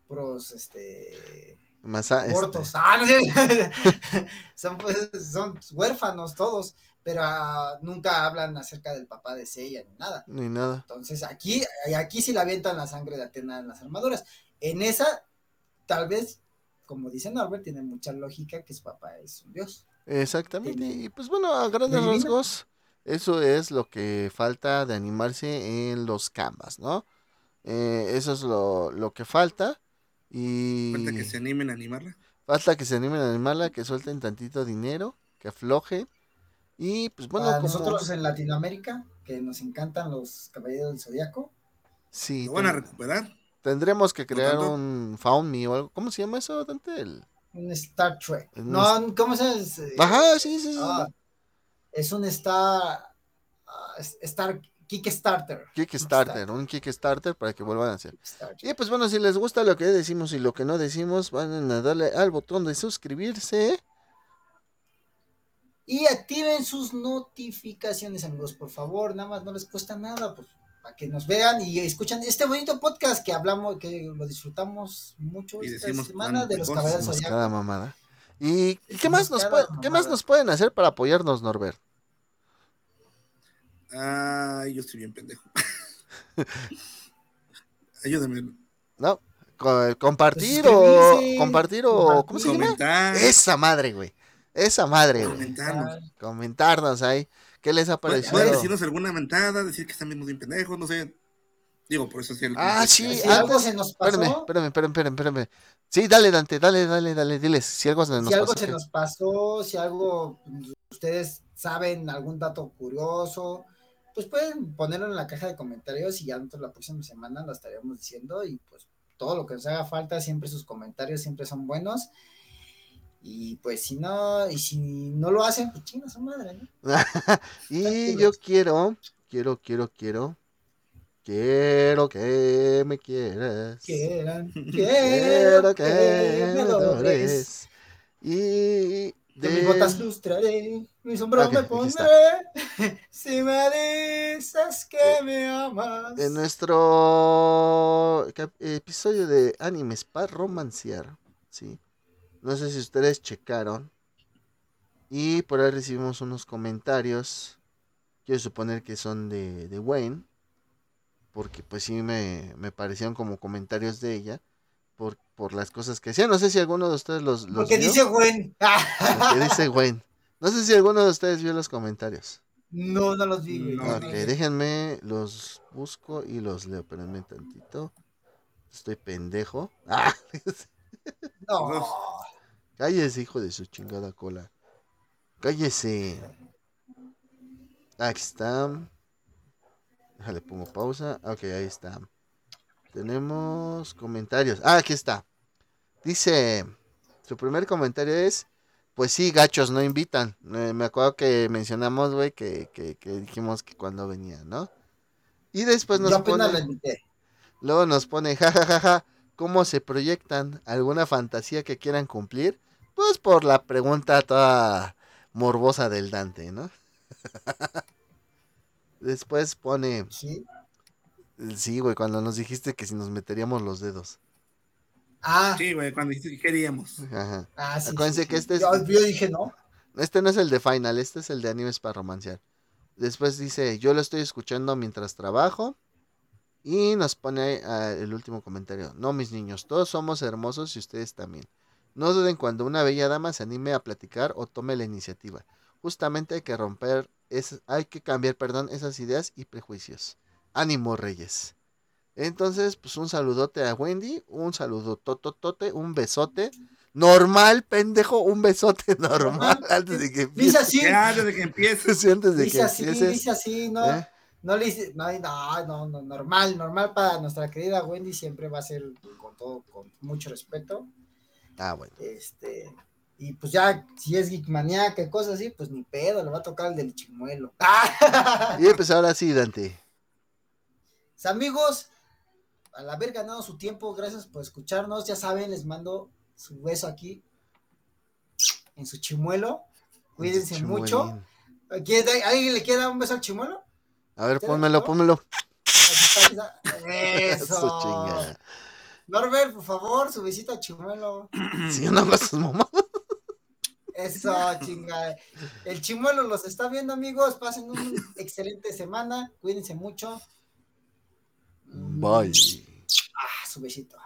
puros, este, Masa- este, abortos. Ah, no sé. son, pues, son huérfanos todos, pero ah, nunca hablan acerca del papá de Seiya ni nada. ni nada. Entonces aquí, aquí sí le avientan la sangre de Atena en las armaduras. En esa, tal vez, como dice Norbert, tiene mucha lógica que su papá es un dios. Exactamente. Tiene- Y pues bueno, a grandes divina. rasgos, eso es lo que falta de animarse en los canvas, ¿no? Eh, eso es lo, lo que falta. Y Falta que se animen a animarla. falta que se animen a animarla, que suelten tantito dinero, que afloje. Y pues bueno, como nosotros en Latinoamérica, que nos encantan los caballeros del zodiaco, sí, Lo van a recuperar. tendremos que crear un Found Me o algo. ¿Cómo se llama eso, Dante? El- un Star Trek. Un No, ¿cómo se llama? Ajá, sí, sí, sí. Ah, es un Star, ah, Star Kickstarter. Kickstarter, un Kickstarter para que vuelvan a hacer. Y pues bueno, si les gusta lo que decimos y lo que no decimos, van a darle al botón de suscribirse. Y activen sus notificaciones, amigos, por favor. Nada más no les cuesta nada, pues para que nos vean y escuchan este bonito podcast que hablamos, que lo disfrutamos mucho Y esta semana de los caballeros cada mamada. ¿Y, ¿y qué, más nos puede- qué más nos pueden hacer para apoyarnos, Norbert? Ay, yo estoy bien pendejo. Ayúdame. ¿No? Co- compartir Pues o compartir o ¿cómo se llama? Comentar. Esa madre, güey. Esa madre. Comentarnos. Comentarnos ahí. ¿Qué les ha parecido? pueden decirnos alguna mentada, decir que están bien pendejos, no sé. Digo, por eso sí. el- Ah, sí, Si algo se nos pasó, espérame, espérame, espérame, espérame. Sí, dale, Dante, dale, dale, dale, diles. Si algo se nos si algo pasó, se ¿qué? nos pasó, si algo ustedes saben, algún dato curioso, pues pueden ponerlo en la caja de comentarios y ya nosotros la próxima semana lo estaríamos diciendo y pues todo lo que nos haga falta, siempre sus comentarios siempre son buenos. Y pues si no, y si no lo hacen, pues chinga su madre, ¿no? Y yo quiero, quiero, quiero, quiero, quiero que me quieras. Quieran, Quiero que me adores. Y de- mis botas lustraré, mi sombrero me pondré. si me dices que me amas. en nuestro episodio de animes para romancear, ¿sí? No sé si ustedes checaron. Y por ahí recibimos unos comentarios. Quiero suponer que son de, de Wayne. Porque pues sí me, me parecieron como comentarios de ella. Por, por las cosas que hacía. No sé si alguno de ustedes los, los Porque vio. dice Gwen. Lo que dice Wayne. No sé si alguno de ustedes vio los comentarios. No, no los vi. No, Ok, déjenme, los busco y los leo. Espérenme tantito. Estoy pendejo. Ah, No. Cállese, hijo de su chingada cola. Cállese. Aquí está. Déjale, pongo pausa. Ok, ahí está. Tenemos comentarios. Ah, aquí está. Dice, su primer comentario es, pues sí, gachos, no invitan. Eh, me acuerdo que mencionamos, güey, que, que, que dijimos que cuando venía, ¿no? Y después nos Yo pone... Luego nos pone, jajajaja, ¿cómo se proyectan? ¿Alguna fantasía que quieran cumplir? Pues por la pregunta toda morbosa del Dante, ¿no? Después pone, Sí. sí, güey, cuando nos dijiste que si nos meteríamos los dedos. Ah, Sí, güey, cuando dijiste que queríamos. Ajá. ah, sí. Acuérdense sí, que sí. este es- Yo, yo dije no. Este no es el de Final, este es el de animes para romancear. Después dice, yo lo estoy escuchando mientras trabajo. Y nos pone ah, el último comentario. No, mis niños, todos somos hermosos y ustedes también. No duden cuando una bella dama se anime a platicar o tome la iniciativa. Justamente hay que romper, es, hay que cambiar, perdón, esas ideas y prejuicios. Ánimo, reyes. Entonces, pues un saludote a Wendy, un saludo tototote, un besote. Normal, pendejo, un besote normal antes de que Dice empiece. así, Ya, desde que empieces. Sí, antes de dice que así, empieces. dice así, no, ¿eh? no le dice, no, no, no, no, normal, normal para nuestra querida Wendy siempre va a ser con todo, con mucho respeto, Ah, bueno. este, y pues ya, si es geekmaniaca y cosas así, pues ni pedo, le va a tocar el del chimuelo. Y pues ahora sí, Dante. Pues, amigos, al haber ganado su tiempo, gracias por escucharnos. Ya saben, les mando su beso aquí en su chimuelo. Cuídense Chimuelín. mucho. ¿Quiere- ¿Alguien le quiere dar un beso al chimuelo? A ver, ¿Te pónmelo, pónmelo. Eso. Norbert, por favor, su besito al chimuelo. Si yo no sus mamás. Eso, chinga. El chimuelo los está viendo, amigos. Pasen una excelente semana. Cuídense mucho. Bye. Ah, su besito.